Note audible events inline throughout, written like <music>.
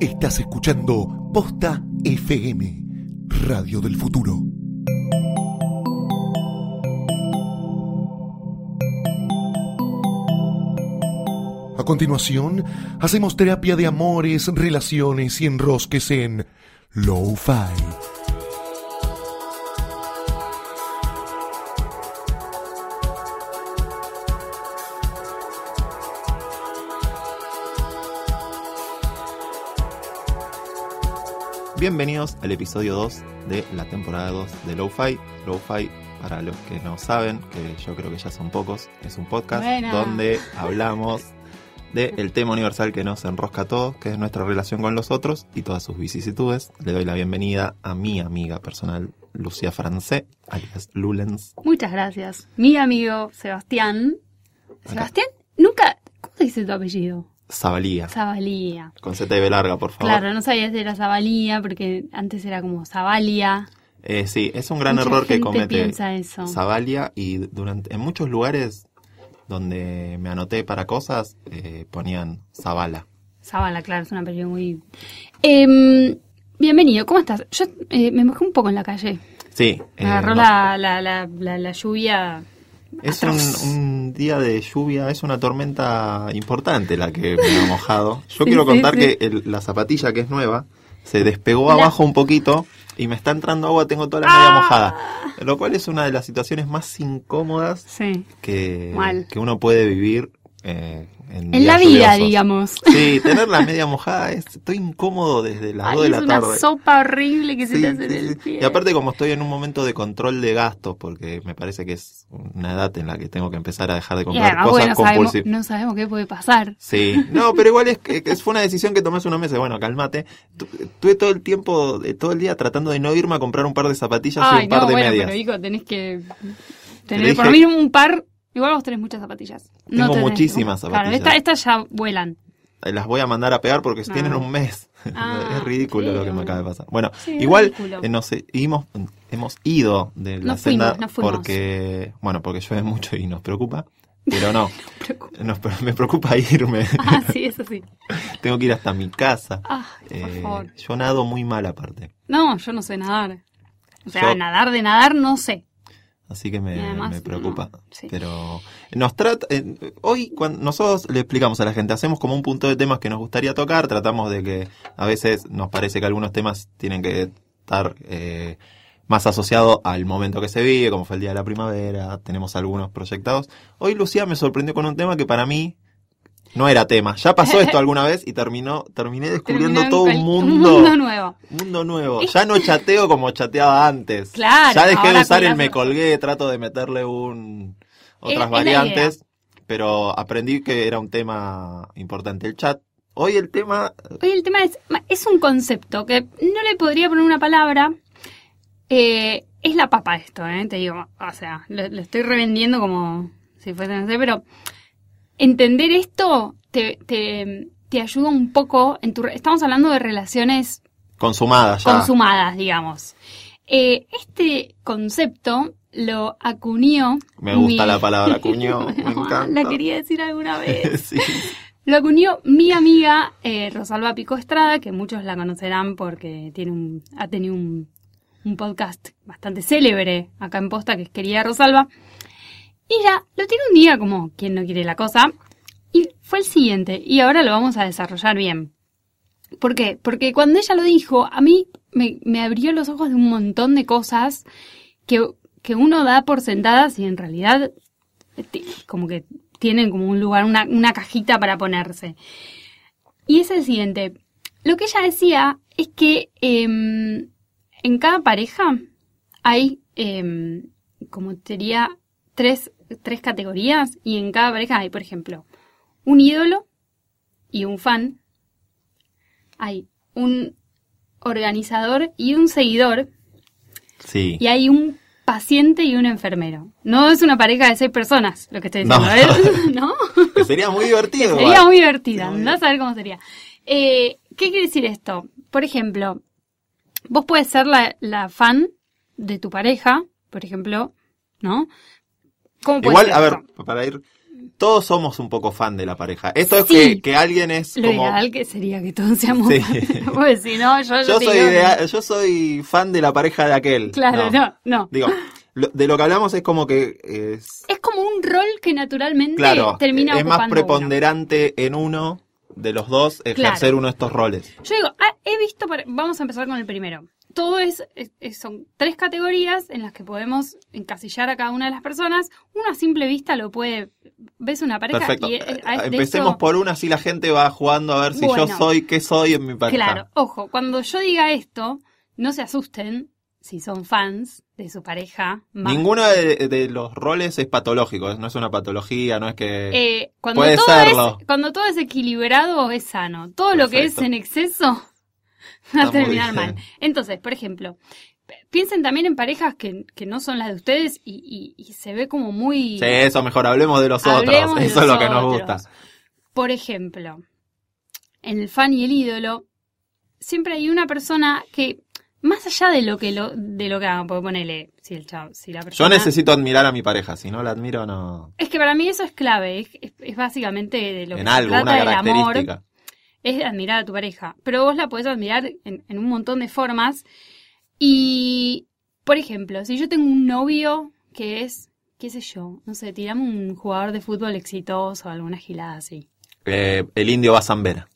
Estás escuchando Posta FM, Radio del Futuro. A continuación, hacemos terapia de amores, relaciones y enrosques en Lo-Fi. Bienvenidos al episodio 2 de la temporada 2 de Lo-Fi. Lo-Fi, para los que no saben, que yo creo que ya son pocos, es un podcast Buena. donde hablamos del tema universal que nos enrosca a todos, que es nuestra relación con los otros y todas sus vicisitudes. Le doy la bienvenida a mi amiga personal, Lucía Francé, alias Lulens. Muchas gracias. Mi amigo Sebastián. ¿Sebastián? Nunca. ¿Cómo se dice tu apellido? Zabalía, Zabalía. con ZB larga, por favor. Claro, no sabía si era Zabalía porque antes era como Zabalia. Eh, sí, es un gran Mucha error que gente comete piensa eso. Zabalia y durante en muchos lugares donde me anoté para cosas eh, ponían Zabala. Zabala, claro, es un apellido muy. Em, bienvenido, ¿cómo estás? Yo eh, me mojé un poco en la calle. Sí, Me eh, agarró no, la, la, la, la lluvia. Es un, un día de lluvia, es una tormenta importante la que me ha <laughs> mojado. Yo Sí, quiero contar sí. que el- la zapatilla que es nueva se despegó abajo un poquito y me está entrando agua, tengo toda la Ah. media mojada. Lo cual es una de las situaciones más incómodas que, que uno puede vivir eh, en, En la vida, lluviosos. digamos. Sí, tener la media mojada es, estoy incómodo desde las Ay, 2 de es la una tarde. sopa horrible que se te hace en el pie. Y aparte como estoy en un momento de control de gastos, porque me parece que es una edad en la que tengo que empezar a dejar de Y comprar cosas bueno, sabemos, compulsivas. no sabemos qué puede pasar. Sí, no, pero igual es que, fue una decisión que tomé hace unos meses. Bueno, cálmate. Tu- Tuve todo el tiempo, eh, todo el día tratando de no irme a comprar un par de zapatillas y Ay, un par no, de bueno, medias. pero hijo, tenés que Te tener dije- por mínimo un par. Igual vos tenés muchas zapatillas. Tengo tenés- muchísimas Claro, zapatillas. esta- estas ya vuelan. Las voy a mandar a pegar porque No. tienen un mes. Ah, <laughs> es ridículo lo que me acaba de pasar. Bueno, Sí, igual eh, nos hemos, hemos ido de la Nos senda fuimos. porque, bueno, porque llueve mucho y nos preocupa. Pero no, <laughs> Preocupa. nos- me preocupa irme. <laughs> Ah, sí, eso sí. Tengo que ir hasta mi casa. Por Eh, favor. yo nado muy mal aparte. No, yo no sé nadar. O sea, Yo- nadar de nadar no sé. Así que me, además, me preocupa. no, sí. Pero nos trata, eh, hoy cuando nosotros le explicamos a la gente, hacemos como un punto de temas que nos gustaría tocar, tratamos de que a veces nos parece que algunos temas tienen que estar eh, más asociados al momento que se vive, como fue el día de la primavera, tenemos algunos proyectados. Hoy Lucía me sorprendió con un tema que para mí no era tema. Ya pasó esto alguna vez y terminó, terminé descubriendo Terminó todo un mundo. Un mundo nuevo. Mundo nuevo. Ya no chateo como chateaba antes. Claro, Ya dejé de usar el me colgué, trato de meterle un es otras variantes, pero aprendí que era un tema importante el chat. Hoy el tema Hoy el tema es, es un concepto que no le podría poner una palabra. Eh, es la papa esto, ¿eh? Te digo, o sea, lo, lo estoy revendiendo como si fuese, no sé, pero entender esto te, te, te ayuda un poco en tu... Estamos hablando de relaciones consumada ya. consumadas, digamos. Eh, este concepto lo acuñó... Me gusta mi- la palabra <laughs> cuñó, me La quería decir alguna <laughs> vez. Sí. Lo acuñó mi amiga eh, Rosalba Pico Estrada, que muchos la conocerán porque tiene un, ha tenido un, un podcast bastante célebre acá en Posta, que es Querida Rosalba. Y ella lo tiene un día como quien no quiere la cosa, y fue el siguiente, y ahora lo vamos a desarrollar bien. ¿Por qué? Porque cuando ella lo dijo, a mí me, me abrió los ojos de un montón de cosas que, que uno da por sentadas y en realidad como que tienen como un lugar, una, una cajita para ponerse. Y es el siguiente. Lo que ella decía es que em, en cada pareja hay, em, como sería, tres, tres categorías y en cada pareja hay, por ejemplo, un ídolo y un fan. Hay un organizador y un seguidor. Sí. Y hay un paciente y un enfermero. No es una pareja de seis personas, lo que estoy No. diciendo, ¿eh? <laughs> <laughs> ¿no? Que sería muy divertido. Sería igual. muy divertida, andá a saber cómo sería. Eh, ¿Qué quiere decir esto? Por ejemplo, vos puedes ser la, la fan de tu pareja, por ejemplo, ¿no? ¿Cómo puede Igual, ser a ver, para ir. Todos somos un poco fan de la pareja. Esto es que, que alguien es Lo como. ideal que sería que todos seamos Sí. fan. Pues si no, yo, Yo soy, digo idea- yo soy fan de la pareja de aquel. Claro, no, no. Digo, lo- de lo que hablamos es como que es, Es como un rol que naturalmente claro, termina es más uno. preponderante en uno de los dos ejercer Claro. uno de estos roles. Yo digo, ah, he visto, vamos a empezar con el primero. Todo es, es- son tres categorías en las que podemos encasillar a cada una de las personas. Uno a simple vista lo puede, ves una pareja Perfecto. y de Empecemos por una, así la gente va jugando a ver si yo soy, qué soy en mi pareja. Claro, ojo, cuando yo diga esto, no se asusten si son fans de su pareja. más- Ninguno de, de los roles es patológico, no es una patología, no es que... Eh, cuando, Puede todo serlo. es, cuando todo es equilibrado es sano. Todo lo que es en exceso va <laughs> a terminar mal. Entonces, por ejemplo, piensen también en parejas que, que no son las de ustedes y, y- y se ve como muy... Sí, eso mejor, hablemos de los Hablemos otros, de eso es lo que nos gusta. Por ejemplo, en el fan y el ídolo, siempre hay una persona que, más allá de lo que lo, de lo que hagan, porque ponele, si el chavo, si la Yo persona... necesito admirar a mi pareja, si no la admiro no... Es que para mí eso es clave, es, es- es básicamente de lo que En se algo, trata una del amor. Es admirar a tu pareja. Pero vos la podés admirar en, en un montón de formas. Y, por ejemplo, si yo tengo un novio que es, qué sé yo, no sé, tiramos un jugador de fútbol exitoso o alguna gilada así. Eh, el indio Bazambera.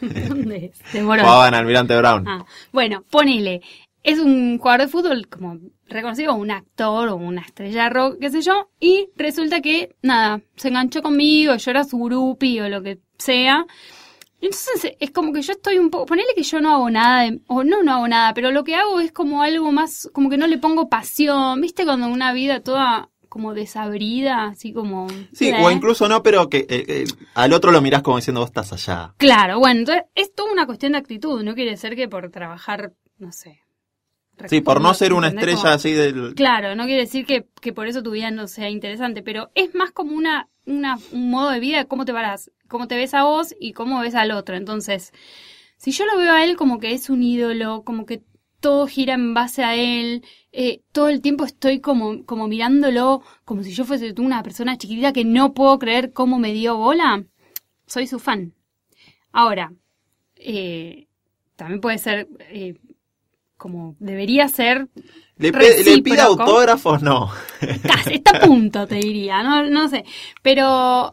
¿Dónde es? <laughs> De Morón. Jugaba en Almirante Brown. Ah, bueno, ponele. Es un jugador de fútbol como reconocido, un actor o una estrella rock, qué sé yo, y resulta que, nada, se enganchó conmigo, yo era su groupie o lo que sea. Entonces es como que yo estoy un poco, ponele que yo no hago nada, de- o no, no hago nada, pero lo que hago es como algo más, como que no le pongo pasión, ¿viste? Cuando una vida toda como desabrida, así como... Sí, ¿eh? o incluso no, pero que eh, eh, al otro lo mirás como diciendo vos estás allá. Claro, bueno, entonces es toda una cuestión de actitud, no quiere ser que por trabajar, no sé. Sí, por no ser una estrella así del... Claro, no quiere decir que, que por eso tu vida no sea interesante, pero es más como una, una, un modo de vida, cómo te paras, cómo te ves a vos y cómo ves al otro. Entonces, si yo lo veo a él como que es un ídolo, como que todo gira en base a él, eh, todo el tiempo estoy como, como mirándolo, como si yo fuese una persona chiquitita que no puedo creer cómo me dio bola, soy su fan. Ahora, eh, también puede ser eh, como debería ser Le, le pide autógrafos, no. Está a punto, te diría, no, no sé. Pero,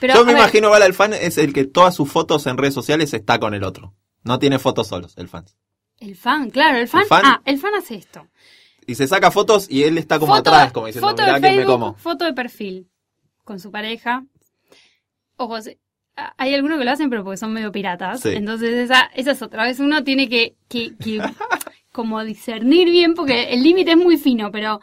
pero Yo me ver, imagino, Val, el fan es el que todas sus fotos en redes sociales está con el otro. No tiene fotos solos, el fan. el fan, claro, el fan, ¿El fan? ah, el fan hace esto. Y se saca fotos y él está como Foto- atrás, como diciendo, foto mirá de me como. foto de perfil con su pareja. Ojo, se- a- hay algunos que lo hacen pero porque son medio piratas. Sí. Entonces esa, esa es otra vez. Uno tiene que, que, que como discernir bien porque el límite es muy fino, pero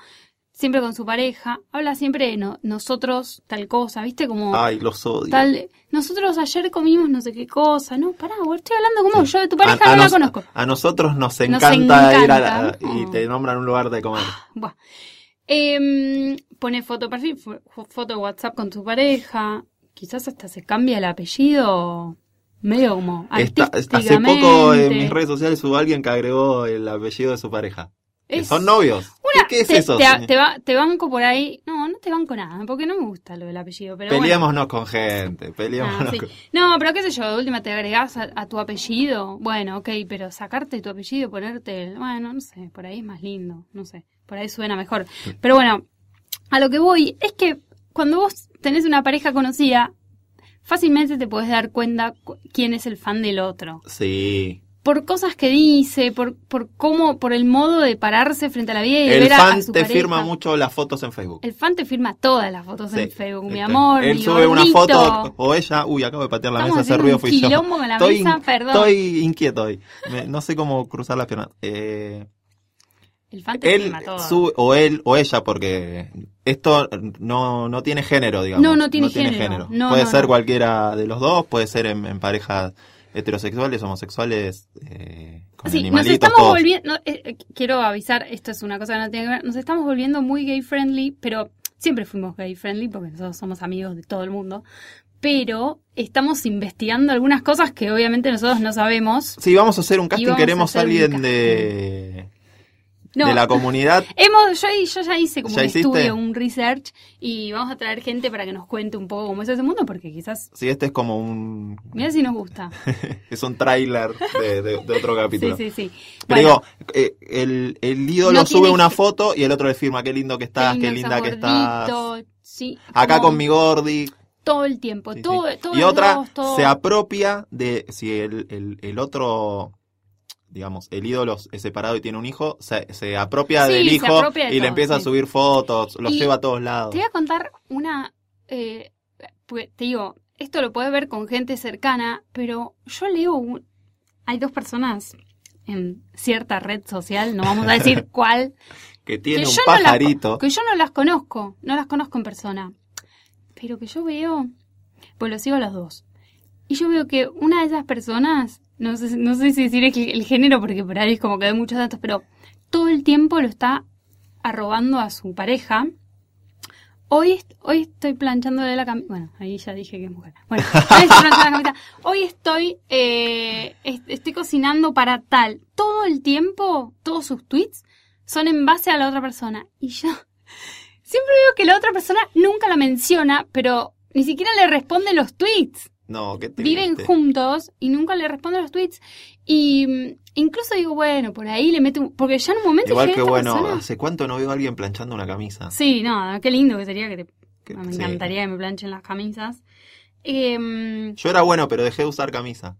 siempre con su pareja. Habla siempre de no- nosotros tal cosa, ¿viste? Como... Ay, los odio. Tal, nosotros ayer comimos no sé qué cosa, no, pará, estoy hablando como yo de tu pareja, a, a no la conozco. a nosotros nos Nos encanta, ir a la- y te nombran un lugar de comer. Buah. Em, pone foto perfil, fo- foto WhatsApp con tu pareja, quizás hasta se cambia el apellido medio como Está- hace poco en mis redes sociales hubo alguien que agregó el apellido de su pareja. Es- son novios. Una- ¿Qué, qué es te, eso? Te, te va- te banco por ahí. No, no te banco nada, porque no me gusta lo del apellido. Pero bueno. Peleémonos con gente, Ah, peleémonos sí. con... No, pero qué sé yo, de última te agregás a, a tu apellido. Bueno, ok, pero sacarte tu apellido, ponerte, el- bueno, no sé, por ahí es más lindo, no sé, por ahí suena mejor. Pero bueno, a lo que voy es que cuando vos tenés una pareja conocida, fácilmente te podés dar cuenta cu- quién es el fan del otro. Sí. Por cosas que dice, por, por cómo, por el modo de pararse frente a la vida y de El ver a- fan a su te pareja. firma mucho las fotos en Facebook. El fan te firma todas las fotos en. Facebook, mi amor. Él mi sube una foto o ella, uy, acabo de patear la Estamos mesa, ese ruido un fui yo. con la estoy, mesa, perdón. Estoy inquieto hoy. Me- no sé cómo cruzar las piernas. Eh, El fan te Él filma todo. sube, o él o ella, porque esto no, no tiene género, digamos. No, no tiene género. No, puede no, ser cualquiera de los dos, puede ser en, en parejas heterosexuales, homosexuales, eh, con Sí, nos estamos todos. volviendo, no, eh, eh, quiero avisar, esto es una cosa que no tiene que ver, nos estamos volviendo muy gay friendly, pero siempre fuimos gay friendly porque nosotros somos amigos de todo el mundo, pero estamos investigando algunas cosas que obviamente nosotros no sabemos. Sí, vamos a hacer un casting, queremos a alguien de, No, de la comunidad. hemos, yo, yo ya hice como ¿Ya un hiciste? estudio, un research, y vamos a traer gente para que nos cuente un poco cómo es ese mundo, porque quizás, Sí, este es como un, mira si nos gusta. <laughs> es un tráiler de, de- de otro Sí, capítulo. sí, sí. Pero Bueno, digo, eh, el, el ídolo No sube una foto y el otro le firma, qué lindo que estás, qué linda que estás. sí, Acá como con mi gordi. Todo el tiempo, Sí, sí. todo, y otra todo- se apropia de si el, el, el otro, digamos, el ídolo es separado y tiene un hijo, se, se apropia Sí, del se hijo apropia de y le empieza a subir fotos, los Y lleva a todos lados. Te voy a contar una. eh, pues, te digo, esto lo puedes ver con gente cercana, pero yo leo. un- hay dos personas en cierta red social, no vamos a decir <laughs> cuál, Que tiene que un yo, no las, pajarito. que yo no las conozco, no las conozco en persona, pero que yo veo, pues los sigo a los dos. Y yo veo que una de esas personas, no sé, no sé si decir el, el género, porque por ahí es como que hay muchos datos, pero todo el tiempo lo está arrobando a su pareja. Hoy, hoy estoy planchándole la camisa. Bueno, ahí ya dije que es mujer. Bueno, <laughs> hoy estoy la camisa. Hoy estoy, eh, est- estoy cocinando para tal. Todo el tiempo, todos sus tweets son en base a la otra persona. Y yo siempre veo que la otra persona nunca la menciona, pero ni siquiera le responde los tweets No, qué triste. viven juntos y nunca le responden los tweets. Y mm, incluso digo, bueno, por ahí le mete un... Porque ya en un momento Igual que "Esta bueno, persona-". ¿hace cuánto no veo a alguien planchando una camisa? Sí, no, qué lindo que sería que te... Que- me sí. encantaría que me planchen las camisas. Em, Yo era bueno, pero dejé de usar camisa.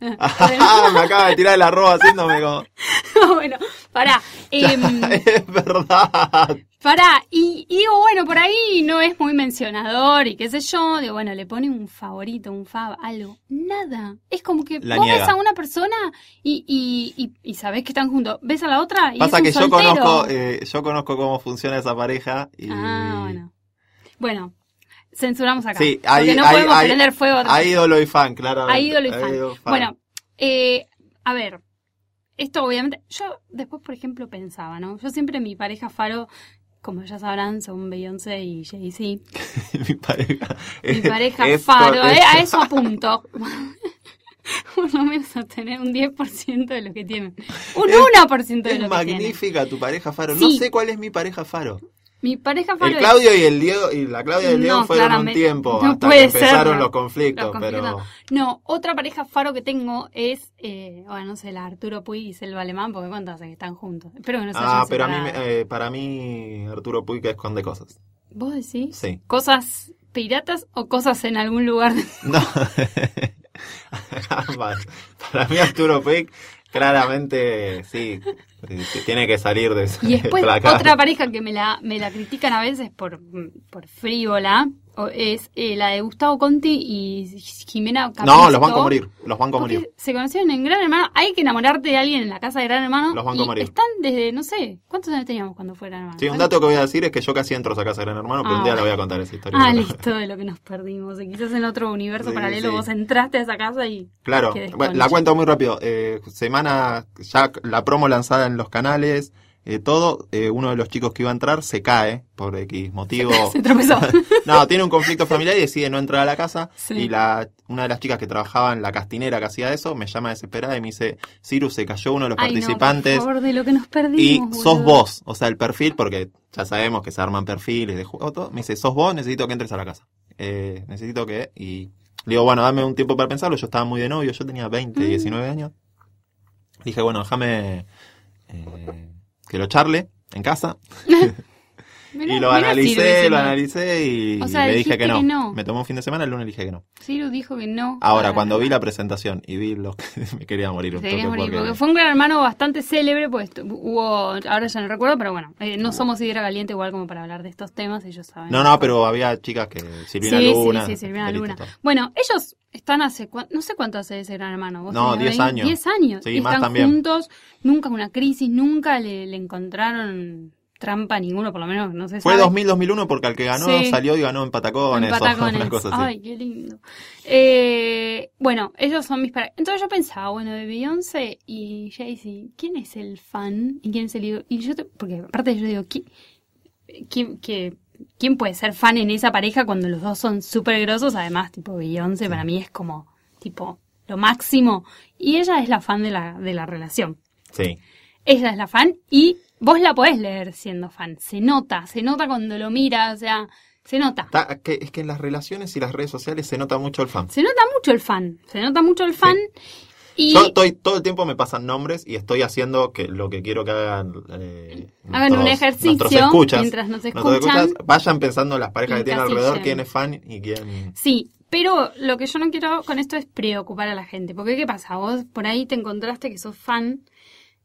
bueno, <laughs> me acaba de tirar el arroz haciéndome como... <laughs> bueno, pará. <laughs> em, es verdad. Pará, y, y digo, bueno, por ahí no es muy mencionador y qué sé yo. Digo, bueno, le pone un favorito, un fab, algo. Nada. Es como que La vos niega. ves a una persona y, y, y, y sabés que están juntos. Ves a la otra y Pasa es un que yo conozco, eh, yo conozco cómo funciona esa pareja y... Ah, bueno. Bueno, censuramos acá. Sí, porque hay, no hay, podemos hay- prender fuego a hay ídolo y fan, claro. A ídolo y fan. Bueno, eh, a ver, esto obviamente, yo después, por ejemplo, pensaba, ¿no? Yo siempre mi pareja faro, como ya sabrán, son Beyoncé y Jay-Z. <laughs> mi pareja. Mi pareja es- faro, eh, a <laughs> eso apunto. <laughs> Por lo menos a tener un 10% de lo que tienen. Un Es- 1% de Es lo que tienen. magnífica tu pareja Faro. No sé cuál es mi pareja Faro. Mi pareja faro El Claudio y el Diego y la Claudia y el Diego No, fueron un tiempo No hasta que empezaron ser. los conflictos, Los conflictos pero No, otra pareja faro que tengo es, eh, bueno, no sé, la Arturo Puig y Selva Alemán, porque cuánto hace que están juntos. Espero que no se ah, pero a mí eh, para mí Arturo Puig esconde cosas. ¿Vos decís? Sí. ¿Cosas piratas o cosas en algún lugar? <laughs> No. <laughs> Vale. Para mí Arturo Puig claramente sí, tiene que salir de ese Y después <laughs> otra pareja que me la, me la critican a veces por, por frívola es eh, la de Gustavo Conti y Jimena Capristo. No, los banco a morir, los banco a morir. se conocieron en Gran Hermano. Hay que enamorarte de alguien en la casa de Gran Hermano. Los banco a morir. Están desde, no sé, ¿cuántos años teníamos cuando fue Gran Hermano? Sí, un dato que voy a decir es que yo casi entro a casa de Gran Hermano, pero Ah, un día le voy a contar esa historia. Ah, listo, de lo que nos perdimos. Y quizás en otro universo Sí, paralelo sí. vos entraste a esa casa y... Claro, bueno, la cuento muy rápido. Eh, semana, ya la promo lanzada en los canales, eh, todo. eh, uno de los chicos que iba a entrar se cae por X motivo. <laughs> Se tropezó. <laughs> no, tiene un conflicto familiar y decide no entrar a la casa. Sí. Y la, una de las chicas que trabajaba en la castinera que hacía eso me llama desesperada y me dice: Cyrus, se cayó uno de los Ay, no, participantes. por favor, de lo que nos y perdimos. sos boludo. vos, o sea, el perfil, porque ya sabemos que se arman perfiles de juego, todo. Me dice, sos vos, necesito que entres a la casa. Eh, necesito que... Y le digo, bueno, dame un tiempo para pensarlo. Yo estaba muy de novio, yo tenía 20, Mm. 19 años. Dije, bueno, déjame eh, que lo charle en casa. <laughs> Mirá, y lo analicé, lo analicé y, O sea, le dije que no. que no. Me tomó un fin de semana, el lunes le dije que no. Ciru dijo que no. Ahora, Ah, cuando vi la presentación y vi los que <laughs> me quería morir un toque morir, porque- porque fue un gran hermano bastante célebre, pues hubo, ahora ya no recuerdo, pero bueno, eh, no somos Hidra Caliente igual como para hablar de estos temas, ellos saben. No, no, pero había chicas que Silvina sí, Luna. sí, sí, Silvina Luna. Bueno, ellos están hace, no sé cuánto hace ese gran hermano. ¿Vos No, tenés 10 veinte- años. 10 años. Sí, y más están también. juntos, nunca una crisis, nunca le, le encontraron trampa ninguno, por lo menos no se Fue sabe. 2000-2001 porque al que ganó Sí. salió y ganó en Patacones. En o <laughs> cosa así. Ay, qué lindo. Eh, bueno, ellos son mis parejas. Entonces yo pensaba, bueno, de Beyoncé y Jay-Z, ¿quién es el fan? ¿Y quién es el ídolo? Y yo, te- porque aparte yo digo, ¿quién, quién, qué- quién puede ser fan en esa pareja cuando los dos son súper grosos? Además, tipo, Beyoncé para mí es como, tipo, lo máximo. Y ella es la fan de la, de la relación. Sí. Ella es la fan y vos la podés leer siendo fan. Se nota, se nota cuando lo mira, o sea, se nota. Está- que- es que en las relaciones y las redes sociales se nota mucho el fan. Se nota mucho el fan, se nota mucho el fan. Y Yo estoy, todo el tiempo me pasan nombres y estoy haciendo que lo que quiero que hagan. eh, Hagan un ejercicio escuchas, mientras nos escuchan. vayan pensando en las parejas que tienen alrededor, quién es fan y quién. sí, pero lo que yo no quiero con esto es preocupar a la gente. Porque ¿qué pasa? Vos por ahí te encontraste que sos fan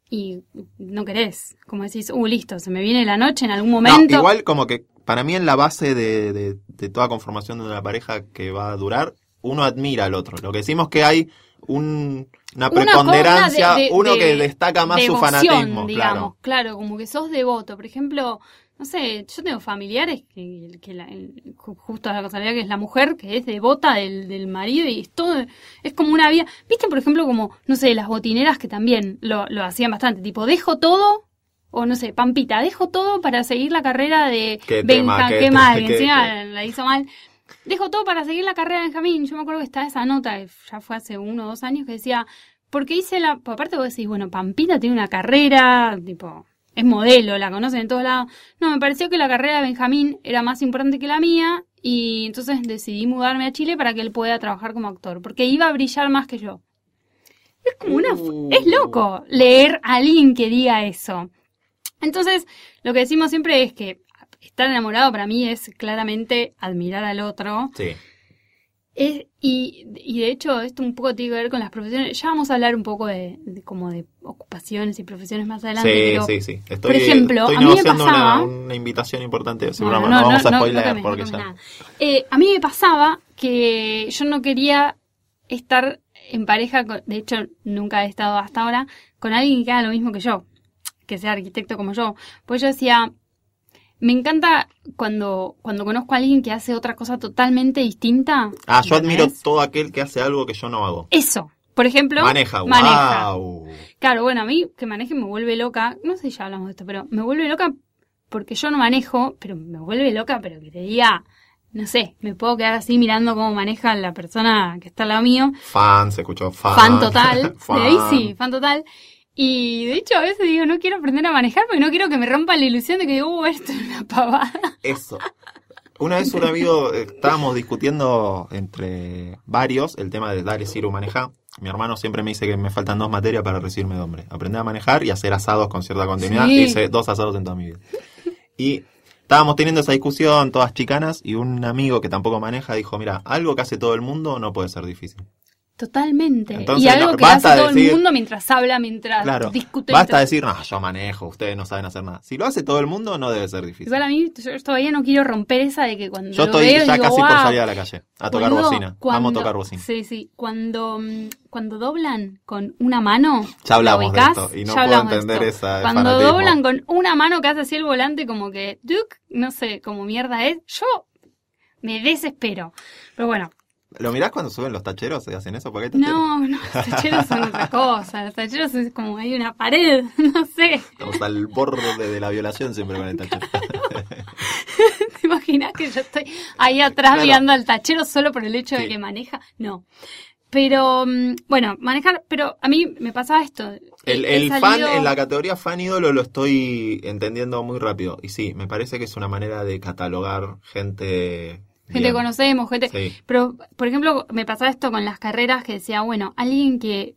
y no querés. Como decís, uh, listo, se me viene la noche en algún No, momento. igual como que para mí en la base de, de- de toda conformación de una pareja que va a durar, uno admira al otro. Lo que decimos que hay un- una preponderancia, de- uno que destacca más su fanatismo, digamos, claro. claro, como que sos devoto. Por ejemplo, no sé, yo tengo familiares que, que la- el- ju- justo la casualidad que es la mujer que es devota del, del marido y es todo, es como una vida. ¿Viste, por ejemplo, como, no sé, las botineras que también lo, lo hacían bastante, tipo, dejo todo, o no sé, Pampita, dejo todo para seguir la carrera de Qué tema, Benja, qué- qué mal, qué- encima la hizo mal. Dejo todo para seguir la carrera de Benjamín. Yo me acuerdo que estaba esa nota, que ya fue hace uno o dos años, que decía, porque hice la. Aparte, vos decís, bueno, Pampita tiene una carrera, tipo, es modelo, la conocen en todos lados. No, me pareció que la carrera de Benjamín era más importante que la mía, y entonces decidí mudarme a Chile para que él pueda trabajar como actor, porque iba a brillar más que yo. Es como una. Uh. Es loco leer a alguien que diga eso. Entonces, lo que decimos siempre es que estar enamorado para mí es claramente admirar al otro. Sí. Es- y, y de hecho, esto un poco tiene que ver con las profesiones. Ya vamos a hablar un poco de, de como de ocupaciones y profesiones más adelante. Sí, pero- sí, sí. Estoy, por ejemplo, estoy a mí me pasaba- una, una invitación importante. Seguramente no, vamos a spoiler porque ya. Eh, a mí me pasaba que yo no quería estar en pareja, con- de hecho nunca he estado hasta ahora, con alguien que haga lo mismo que yo, que sea arquitecto como yo. Pues yo decía, me encanta cuando, cuando conozco a alguien que hace otra cosa totalmente distinta. Ah, yo admiro todo aquel que hace algo que yo no hago. Eso. Por ejemplo, Maneja, maneja. wow. Claro, bueno, a mí que maneje me vuelve loca. No sé si ya hablamos de esto, pero me vuelve loca porque yo no manejo, pero me vuelve loca, pero que te diga, no sé, me puedo quedar así mirando cómo maneja la persona que está al lado mío. Fan, se escuchó fan. Fan total. <laughs> Fan. De ahí sí, fan total. Y de hecho a veces digo, no quiero aprender a manejar porque no quiero que me rompa la ilusión de que digo, uh, esto es una pavada. Eso. Una vez un amigo, eh, estábamos discutiendo entre varios el tema de dale, Ciro, maneja. Mi hermano siempre me dice que me faltan dos materias para recibirme de hombre. Aprender a manejar y hacer asados con cierta continuidad. Sí. Hice dos asados en toda mi vida. Y estábamos teniendo esa discusión, todas chicanas, y un amigo que tampoco maneja dijo, mira, algo que hace todo el mundo no puede ser difícil. Totalmente. Entonces, y algo no, que hace todo decir- el mundo mientras habla, mientras Claro. discute. Basta mientras- decir, no, yo manejo, ustedes no saben hacer nada. Si lo hace todo el mundo, no debe ser difícil. Igual a mí, yo todavía no quiero romper esa de que cuando Yo lo estoy veo ya digo, casi por salir a la calle a tocar bocina. Amo cuando- tocar bocina. Sí, sí. Cuando, mm, cuando doblan con una mano. Ya hablamos ¿la de esto y no puedo entender esa Cuando fanatismo. doblan con una mano que hace así el volante, como que. Duke, no sé, como mierda es. Yo me desespero. Pero bueno, ¿Lo mirás cuando suben los tacheros y hacen eso? Porque hay tacheros. no, no, los tacheros son otra <laughs> cosa. Los tacheros es como hay una pared, <laughs> no sé. Estamos al borde de la violación siempre con el tachero. <laughs> ¿Te imaginas que yo estoy ahí atrás Claro. mirando al tachero solo por el hecho de que maneja? No. Pero, mm, bueno, manejar, pero a mí me pasaba esto. El, fan, en la categoría fan ídolo lo estoy entendiendo muy rápido. Y sí, me parece que es una manera de catalogar gente. Gente que conocemos, gente... Sí. Pero, por ejemplo, me pasaba esto con las carreras que decía, bueno, alguien que,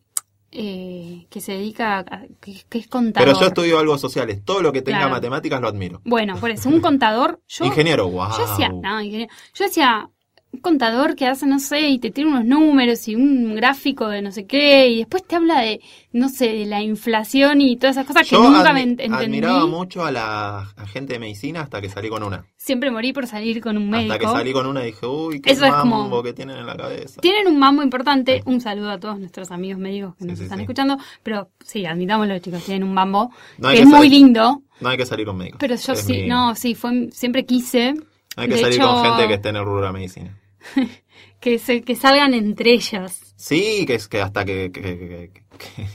eh, que se dedica, a, que, que es contador. Pero yo estudio algo sociales. Todo lo que tenga Claro. matemáticas lo admiro. Bueno, por eso, un contador, <laughs> yo... Ingeniero, wow. Yo decía, no, ingeniero. Yo decía, un contador que hace, no sé, y te tiene unos números y un gráfico de no sé qué, y después te habla de, no sé, de la inflación y todas esas cosas que nunca me ent- entendí. admiraba mucho a la a gente de medicina hasta que salí con una. Siempre morí por salir con un médico. Hasta que salí con una dije, uy, qué Eso es mambo como- que tienen en la cabeza. Tienen un mambo importante. Un saludo a todos nuestros amigos médicos que Sí, nos sí, están sí. escuchando. Pero sí, admitámoslo, chicos, tienen un mambo No que que es muy lindo. No hay que salir con médicos. Pero yo Es sí, mi- no, sí, fue, siempre quise Hay que de salir hecho- con gente que esté en el rubro de la medicina. <laughs> que, se, que salgan entre ellas. Sí, que es que hasta que, que- que-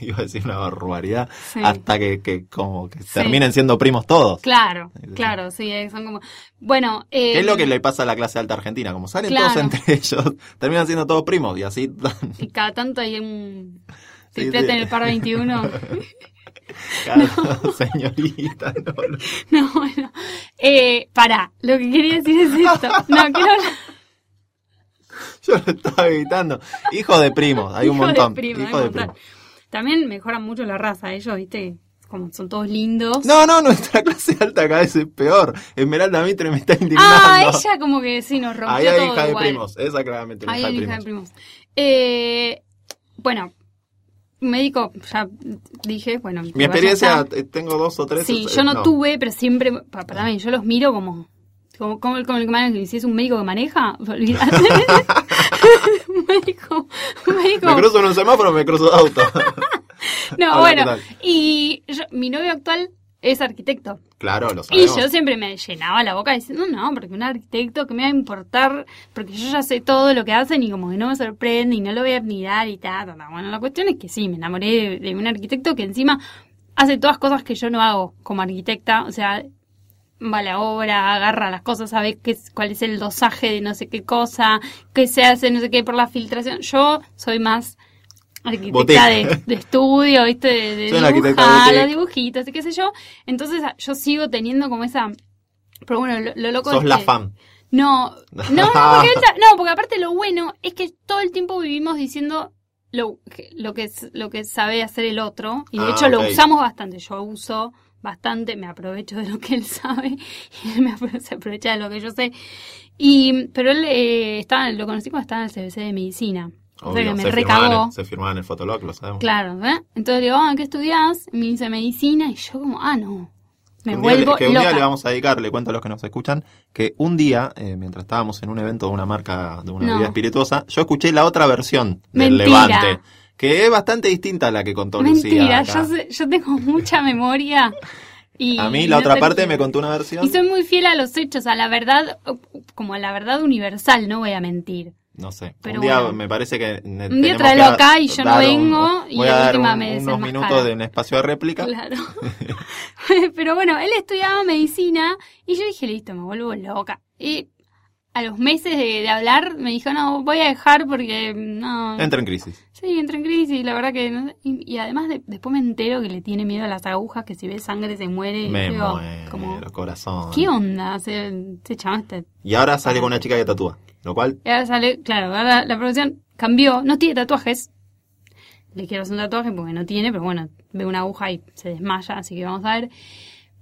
<laughs> iba a decir una barbaridad, Sí. hasta que, que como que Sí. terminen siendo primos todos. Claro, Sí, claro, sí, eh, son como... Bueno, eh, ¿Qué es lo que le pasa a la clase alta argentina? Como salen Claro. todos entre <laughs> ellos, terminan siendo todos primos y así y cada tanto hay un... Sí. en el par 21. <laughs> cada <laughs> señorita. no, no. <laughs> no, bueno. Eh, pará, lo que quería decir es esto. No, quiero hablar... Yo lo estaba evitando. Hijo de primos, hay un Hijo de montón. primo, Hijo hay de montón. primos. También mejoran mucho la raza, ellos, viste, como son todos lindos. No, no, nuestra clase alta cada vez es peor. Esmeralda Mitre me está indignando. ah, ella como que sí nos rompió Ahí hay todo hija de primos. Esa claramente hija hay hija de primos. primos. Eh, bueno, médico, ya dije, bueno. Mi experiencia, eh, tengo dos o tres. Sí, eh, yo no, tuve, pero siempre, pa- para mí, yo los miro como, como, como, como el que maneja, si es un médico que maneja, olvídate. un <laughs> <laughs> médico, un médico. Me cruzo en un semáforo, me cruzo de auto. <laughs> no, Hola, bueno, y yo- mi novio actual es arquitecto. Claro, lo Y sabemos. yo siempre me llenaba la boca diciendo, no, porque un arquitecto que me va a importar, porque yo ya sé todo lo que hacen y como que no me sorprende y no lo voy a admirar y tal. tal, tal. Bueno, la cuestión es que sí, me enamoré de, de un arquitecto que encima hace todas cosas que yo no hago como arquitecta, o sea, va a la obra, agarra las cosas, sabe qué cuál es el dosaje de no sé qué cosa, qué se hace, no sé qué, por la filtración. Yo soy más arquitecta de, de estudio, ¿viste? De, de dibujar, los dibujitos y qué sé yo. Entonces a- yo sigo teniendo como esa... Pero bueno, lo, lo loco Sos es la que- fan. No, no, no porque, <laughs> no, porque aparte lo bueno es que todo el tiempo vivimos diciendo lo, que- lo, que, lo que sabe hacer el otro. Y de Ah, hecho lo usamos bastante. Yo uso bastante, me aprovecho de lo que él <laughs> sabe y él me apro- se aprovecha de lo que yo sé. Y, pero él eh, estaba, lo conocí cuando estaba en el CBC de medicina. Obvio, me se, firmaban, se firmaban el Fotolog, lo sabemos. Claro, ¿eh? Entonces le digo, ah, ¿qué estudias? Me dice medicina y yo como, ah, no. Me un, día, vuelvo que un día le vamos a dedicar, le cuento a los que nos escuchan, que un día, eh, mientras estábamos en un evento de una marca de una No. bebida espirituosa, yo escuché la otra versión del Mentira. Levante, que es bastante distinta a la que contó Lucía. Mentira, yo, sé- yo tengo mucha memoria. Y A mí la no otra te parte me contó una versión. Y soy muy fiel a los hechos, a la verdad, como a la verdad universal, no voy a mentir. No sé. Pero un día bueno. me parece que. Un día que acá y yo no dar un- vengo y voy a dar última un- me unos minutos de un espacio de réplica. Claro. <laughs> <laughs> Pero bueno, él estudiaba medicina y yo dije, listo, me vuelvo loca. Y a los meses de, de hablar me dijo, no, voy a dejar porque no... Entra en crisis. Sí, entra en crisis, la verdad que... no y, y además de- después me entero que le tiene miedo a las agujas, que si ve sangre se muere. Me digo, muero, como, corazón. ¿Qué onda? Se, se este Y ahora sale con una chica que tatúa. Lo cual, Y ahora sale, claro, ahora la producción cambió, no tiene tatuajes. Le quiero hacer un tatuaje porque no tiene, pero bueno, ve una aguja y se desmaya, así que vamos a ver.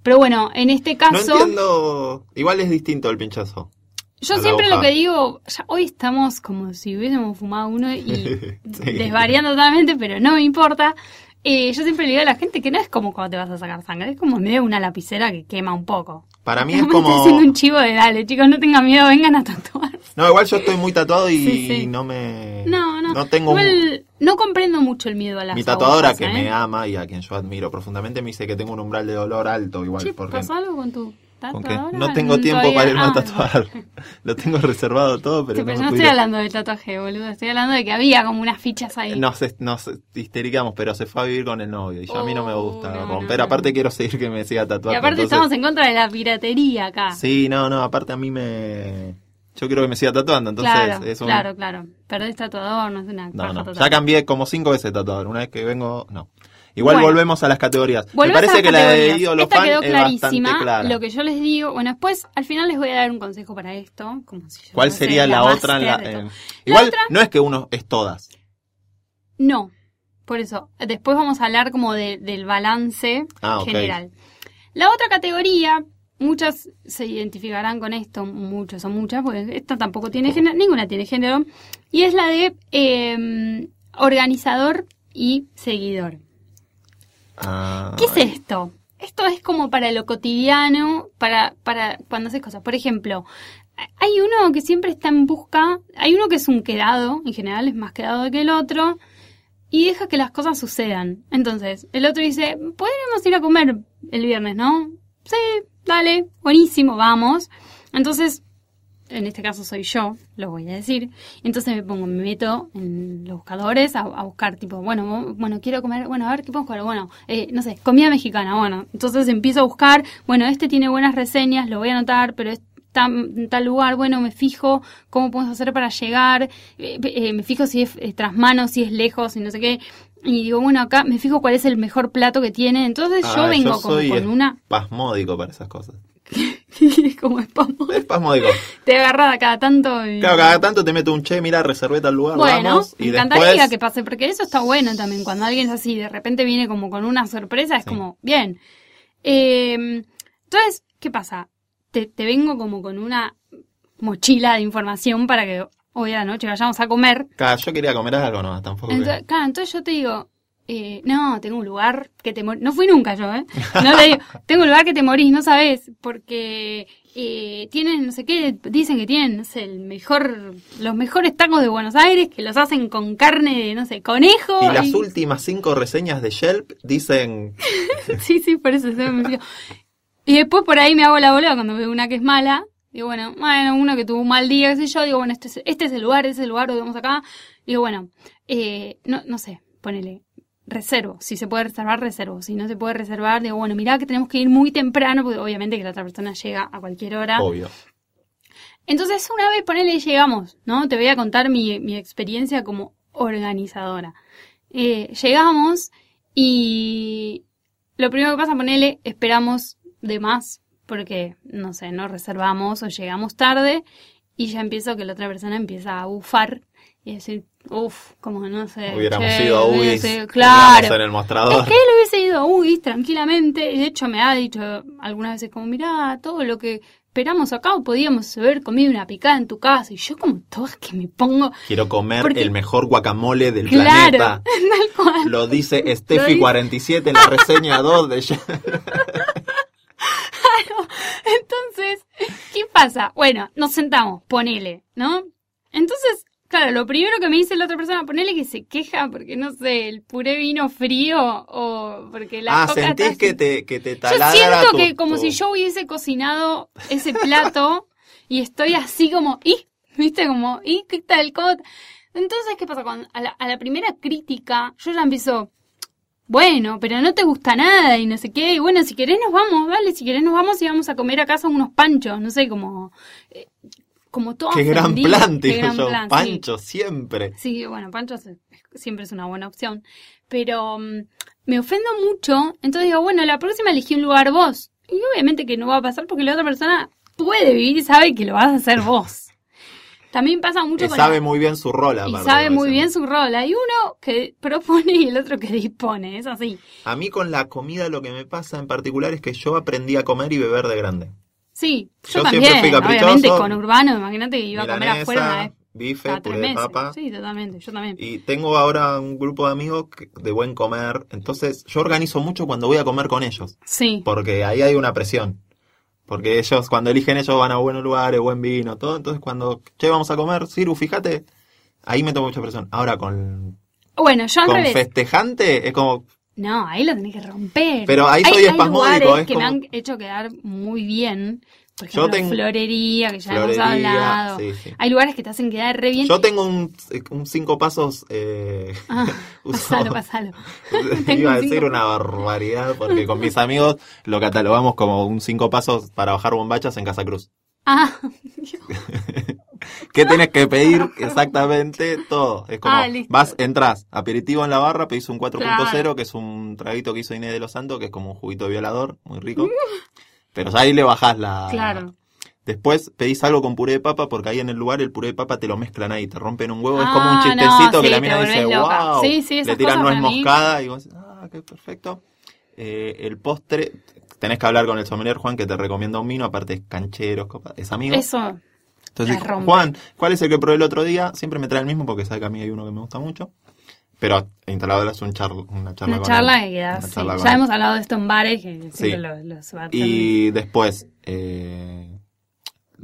Pero bueno, en este no caso, entiendo. Igual es distinto el pinchazo. Yo la siempre hoja. lo que digo, ya hoy estamos como si hubiésemos fumado uno y <laughs> Sí. desvariando totalmente, pero no me importa. Eh, yo siempre le digo a la gente que no es como cuando te vas a sacar sangre, es como medio una lapicera que quema un poco. Para mí <laughs> es como. estoy un chivo de dale, chicos, no tengan miedo, vengan a tatuar. No, igual yo estoy muy tatuado y Sí, sí. no me. No, no. No tengo. un- Igual, no comprendo mucho el miedo a las Mi tatuadora agujas, que ¿eh? me ama y a quien yo admiro profundamente me dice que tengo un umbral de dolor alto igual. Che, porque ¿pasó algo con tu ¿Con tatuadora? No tengo tiempo Todavía- para irme a ah, tatuar. <laughs> Lo tengo reservado todo, pero Sí, pero no, no estoy hablando del tatuaje, boludo. Estoy hablando de que había como unas fichas ahí. Nos, nos histericamos, pero se fue a vivir con el novio y yo a mí no me Oh, gusta no, romper. aparte quiero seguir que me siga y tatuando. aparte entonces- estamos en contra de la piratería acá. Sí, no, no, aparte a mí me... Yo quiero que me siga tatuando, entonces claro, es un... claro, claro. Perdés tatuador, no es una No, no, ya cambié como cinco veces de tatuador. Una vez que vengo, no. Igual Bueno. volvemos a las categorías. Me parece que la de categorías. ídolo Esta fan quedó es bastante clarísima. clara. Lo que yo les digo, bueno, después al final les voy a dar un consejo para esto. Como si yo ¿Cuál fuese sería la, otra? la- eh. Igual otra- no es que uno es todas. No, por eso. Después vamos a hablar como de- del balance Ah, general. La otra categoría muchas se identificarán con esto, muchos o muchas, pues esta tampoco tiene género, ninguna tiene género, y es la de eh, organizador y seguidor. Ah, ¿Qué es esto? Esto es como para lo cotidiano, para, para cuando haces cosas. Por ejemplo, hay uno que siempre está en busca, hay uno que es un quedado, en general es más quedado que el otro, y deja que las cosas sucedan. Entonces, el otro dice, podríamos ir a comer el viernes, ¿no? Sí, dale, buenísimo, vamos. Entonces, en este caso soy yo, lo voy a decir. Entonces me pongo, me meto en los buscadores a, a buscar, tipo, bueno, bueno, quiero comer, bueno, a ver qué puedo comer, bueno, eh, no sé, comida mexicana, bueno. Entonces empiezo a buscar, bueno, este tiene buenas reseñas, lo voy a anotar, pero está en tal lugar, bueno, me fijo cómo podemos hacer para llegar, eh, eh, me fijo si es, es tras manos, si es lejos y no sé qué. Y digo, bueno, acá me fijo cuál es el mejor plato que tiene. Entonces yo ah, vengo como soy con una... Pasmódico para esas cosas. <laughs> como espamo. Es pasmódico. Te agarrada cada tanto y... Claro, cada tanto te meto un che, mira, reservé tal lugar, Bueno, vamos. me Y encantaría después, que pase, porque eso está bueno también. Cuando alguien es así, de repente viene como con una sorpresa, es Sí. como, bien. Eh, entonces, ¿qué pasa? Te, te vengo como con una mochila de información para que hoy a la noche vayamos a comer. Claro, yo quería comer algo, no, tampoco. que- Entonces, claro, entonces yo te digo, eh, no, tengo un lugar que te morís. No fui nunca yo, ¿eh? No te digo, <laughs> tengo un lugar que te morís, no sabes, porque eh, tienen, no sé qué, dicen que tienen, no sé, el mejor, los mejores tacos de Buenos Aires, que los hacen con carne de, no sé, conejo. Y las últimas cinco reseñas de Yelp dicen <laughs> Sí, sí, por eso se me. Y después por ahí me hago la bola cuando veo una que es mala. Digo, bueno, bueno, uno que tuvo un mal día, qué sé yo. Digo, bueno, este es, este es el lugar, este es el lugar, lo vemos acá. Digo, bueno, eh, no, no sé, ponele, reservo. Si se puede reservar, reservo. Si no se puede reservar, digo, bueno, mirá que tenemos que ir muy temprano, porque obviamente que la otra persona llega a cualquier hora. obvio. Entonces, una vez, ponele, llegamos, ¿no? Te voy a contar mi, mi experiencia como organizadora. Eh, llegamos y lo primero que pasa, ponele, esperamos de más, porque, no sé, no reservamos o llegamos tarde y ya empiezo que la otra persona empieza a bufar y decir, uff, como no sé. Hubiéramos che, ido a hubiese- UIS. Claro. en el mostrador. Es que él hubiese ido a UIS tranquilamente. y De hecho, me ha dicho algunas veces como, mirá, todo lo que esperamos acá, o podíamos haber comido una picada en tu casa. Y yo como todas que me pongo... Quiero comer Porque- el mejor guacamole del Claro, planeta. <laughs> tal cual. Lo dice Lo Steffi dice- 47 en la reseña <laughs> 2 de Yelp. Entonces, ¿qué pasa? Bueno, nos sentamos, ponele, ¿no? Entonces, claro, lo primero que me dice la otra persona, ponele que se queja porque, no sé, el puré vino frío o porque la Ah, coca sentís está- que te, que te Yo taladra siento tu- que como tu- si yo hubiese cocinado ese plato y estoy así como, ¿y? ¿Viste? Como, ¿y qué tal? ¿Cómo te-?" Entonces, ¿qué pasa? Cuando a la, a la primera crítica, yo ya empiezo, bueno, pero no te gusta nada y no sé qué, y bueno, si querés nos vamos, dale, si querés nos vamos y vamos a comer a casa unos panchos, no sé, como, eh, como todo Qué gran plan, Qué gran yo. plan, sí. Pancho, siempre. Sí, bueno, Pancho siempre es una buena opción. Pero mm, me ofendo mucho, entonces digo, bueno, la próxima elegí un lugar vos. Y obviamente que no va a pasar porque la otra persona puede vivir y sabe que lo vas a hacer vos. <laughs> También pasa mucho Que con sabe la- muy bien su rol, y sabe muy bien su rol. Hay uno que propone y el otro que dispone, es así. A mí con la comida lo que me pasa en particular es que yo aprendí a comer y beber de grande. Sí, yo, Yo siempre también, fui caprichoso. obviamente con Urbano, imagínate que iba a comer afuera una vez bife, cada puré tres de meses. papa. Sí, totalmente, yo también. Y tengo ahora un grupo de amigos de buen comer. Entonces yo organizo mucho cuando voy a comer con ellos. Sí, Porque ahí hay una presión. Porque ellos, cuando eligen ellos, van a buenos lugares, buen vino, todo. Entonces cuando, che, vamos a comer, Ciru, fíjate. Ahí me tomo mucha presión. Ahora con, bueno, yo al con revés. festejante es como, No, ahí lo tenés que romper. Pero ahí soy hay, espasmódico, Hay lugares es que me han hecho quedar muy bien. Por Yo ejemplo, tengo- florería, que ya Florería, hemos hablado. sí, sí. Hay lugares que te hacen quedar re bien. yo tengo un, un cinco pasos, eh, Ah, <laughs> pasalo, pasalo. <laughs> Iba a decir una barbaridad porque con mis amigos lo catalogamos como un cinco pasos para bajar bombachas en Casa Cruz. Ah, <laughs> ¿Qué tenés que pedir <laughs> exactamente? Todo. Es como, Ah, vas, entras, aperitivo en la barra, pedís un 4.0, Claro. que es un traguito que hizo Inés de los Santos, que es como un juguito violador, muy rico. <laughs> Pero ahí le bajás la... claro. Después pedís algo con puré de papa, porque ahí en el lugar el puré de papa te lo mezclan ahí, te rompen un huevo. es como un Ah, chistecito no, que la mina dice, loca. wow. Sí, sí, le tiran nuez moscada y vos decís, ah, qué perfecto. Eh, el postre, tenés que hablar con el sommelier Juan que te recomienda un vino, aparte es canchero, es amigo. Eso, Entonces. Juan, ¿cuál es el que probé el otro día? Siempre me trae el mismo porque sabe que a mí hay uno que me gusta mucho. Pero instalador es un charla, una charla una con charla él. charla con Ya él. hemos hablado de esto en bares que Sí. los, los Y después, eh,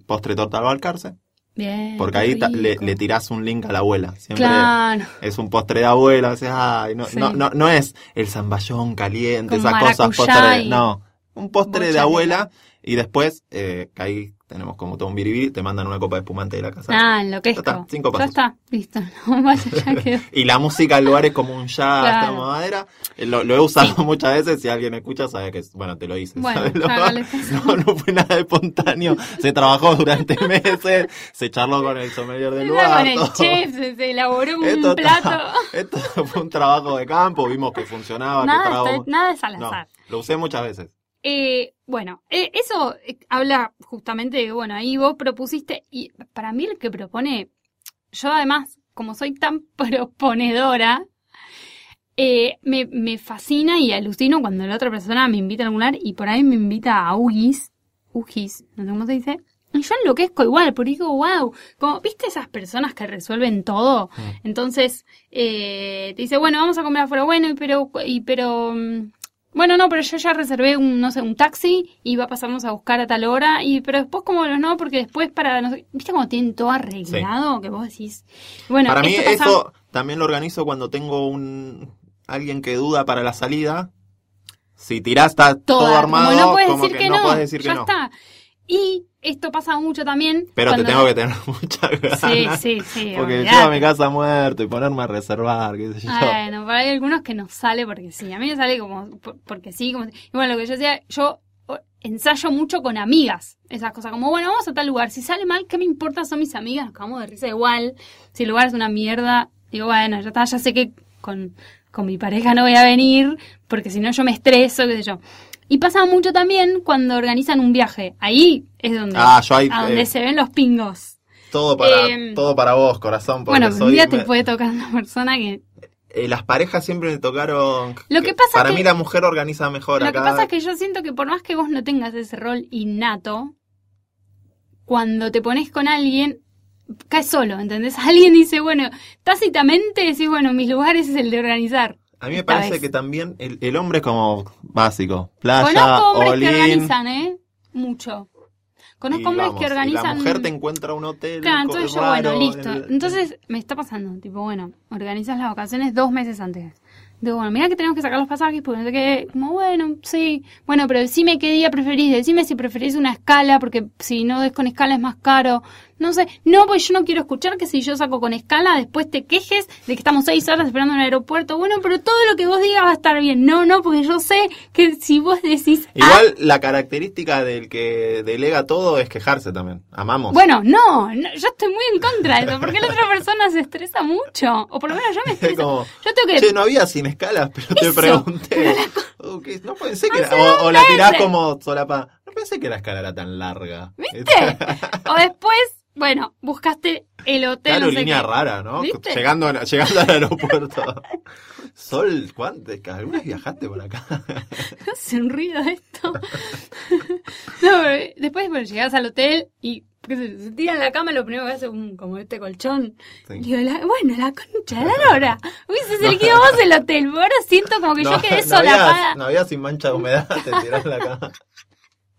postre torta al balcarce. Bien. Porque ahí le, le tirás un link a la abuela. Siempre Claro. es un postre de abuela. O sea, ay, no, Sí. no, no, no es el zamballón caliente, Con esas cosas. Postre, y no, un postre de abuela. Y después, eh, que ahí tenemos como todo un biribiri, te mandan una copa de espumante de la casa. Ah, enloquezco. Ya está, cinco Ya pasos. está, listo. <laughs> No, vaya, ya <laughs> quedó. Y la música del lugar es como un jazz, Claro. de madera. Eh, Lo, lo he usado muchas veces. Si alguien escucha, sabe que, es- bueno, te lo hice. Bueno, ya, <laughs> No, no, fue nada espontáneo. Se trabajó durante meses, se charló con el sommelier del lugar. con el todo. chef, se, elaboró un Esto, plato. esto fue un trabajo de campo, vimos que funcionaba, que Nada, trago- está- nada es al No, azar. lo usé muchas veces. Eh, bueno, eh, eso eh, habla justamente de que, bueno, ahí vos propusiste, y para mí el que propone, yo además, como soy tan <laughs> proponedora, eh, me, me fascina y alucino cuando la otra persona me invita a algún lugar y por ahí me invita a Ugis, Ugis, no sé cómo se dice, y yo enloquezco igual, porque digo, wow, como, ¿viste esas personas que resuelven todo? Entonces, eh, te dice, bueno, vamos a comer afuera, bueno, y pero, y pero, mm, bueno, no, pero yo ya reservé un, no sé, un taxi y va a pasarnos a buscar a tal hora, y pero después como los no, porque después para, no sé, ¿viste cómo tienen todo arreglado? Que vos decís, bueno, Para mí pasa- eso también lo organizo cuando tengo un alguien que duda para la salida. Si tirás está todo, armado, como no puedes como decir que, no, no, puedes decir que ya no. está. Y esto pasa mucho también. Pero te cuando- tengo que tener <laughs> mucha Sí, ganas. sí, sí. Porque olvidate. llevo a mi casa muerto y ponerme a reservar, qué sé yo. Bueno, pero hay algunos que nos sale porque sí. A mí me sale como por- porque sí. Como, y bueno, lo que yo decía, yo ensayo mucho con amigas. Esas cosas como, bueno, vamos a tal lugar. Si sale mal, ¿qué me importa? Son mis amigas, nos cagamos de risa igual. Si el lugar es una mierda, digo, bueno, ya está, ya sé que con, con mi pareja no voy a venir porque si no yo me estreso, qué sé yo. Y pasa mucho también cuando organizan un viaje. Ahí es donde, Ah, yo ahí, a donde eh, se ven los pingos. Todo para, Em, todo para vos, corazón. Bueno, un día te me- puede tocar una persona que eh, las parejas siempre me tocaron. Lo que pasa para que- mí la mujer organiza mejor Lo acá. que pasa es que yo siento que por más que vos no tengas ese rol innato, cuando te pones con alguien, caes solo, ¿entendés? <laughs> Alguien dice, bueno, tácitamente decís, bueno, mis lugares es el de organizar. A mí me parece vez. que también el, el hombre es como básico. Playa, Conozco hombres que organizan, ¿eh? Mucho. Conozco hombres vamos, que organizan... la mujer te encuentra un hotel. Claro, entonces yo, bueno, listo. el- Entonces me está pasando, tipo, bueno, organizas las vacaciones dos meses antes. Digo, bueno, mira que tenemos que sacar los pasajes, porque no sé qué. Como, bueno, sí. Bueno, pero decime qué día preferís. Decime si preferís una escala, porque si no es con escala es más caro. No sé. No, pues yo no quiero escuchar que si yo saco con escala, después te quejes de que estamos seis horas esperando en el aeropuerto. Bueno, pero todo lo que vos digas va a estar bien. No, no, porque yo sé que si vos decís. ah, Igual la característica del que delega todo es quejarse también. Amamos. Bueno, no, no, yo estoy muy en contra de eso, porque la otra persona se estresa mucho, o por lo menos yo me Es estreso. como, yo tengo que... che, no había sin escalas, pero te pregunté. Oh, ¿qué? No pensé que era. O, o la tirás como solapa. No pensé que la escala era tan larga. ¿Viste? o después, bueno, buscaste el hotel, Claro, no sé línea qué. raro, ¿no? ¿Viste? Llegando, a- llegando al aeropuerto. Sol, ¿cuánto? ¿Alguna vez viajaste por acá? <laughs> Hace un ruido esto. <laughs> no, pero después, bueno, llegás al hotel y se tira en la cama, lo primero que hace es un, como este colchón. Sí. Digo, la- bueno, la concha de la <laughs> lora. Hubieses elegido vos el hotel, ahora siento como que yo quedé no había, no había sin mancha de humedad, te tirás en la cama.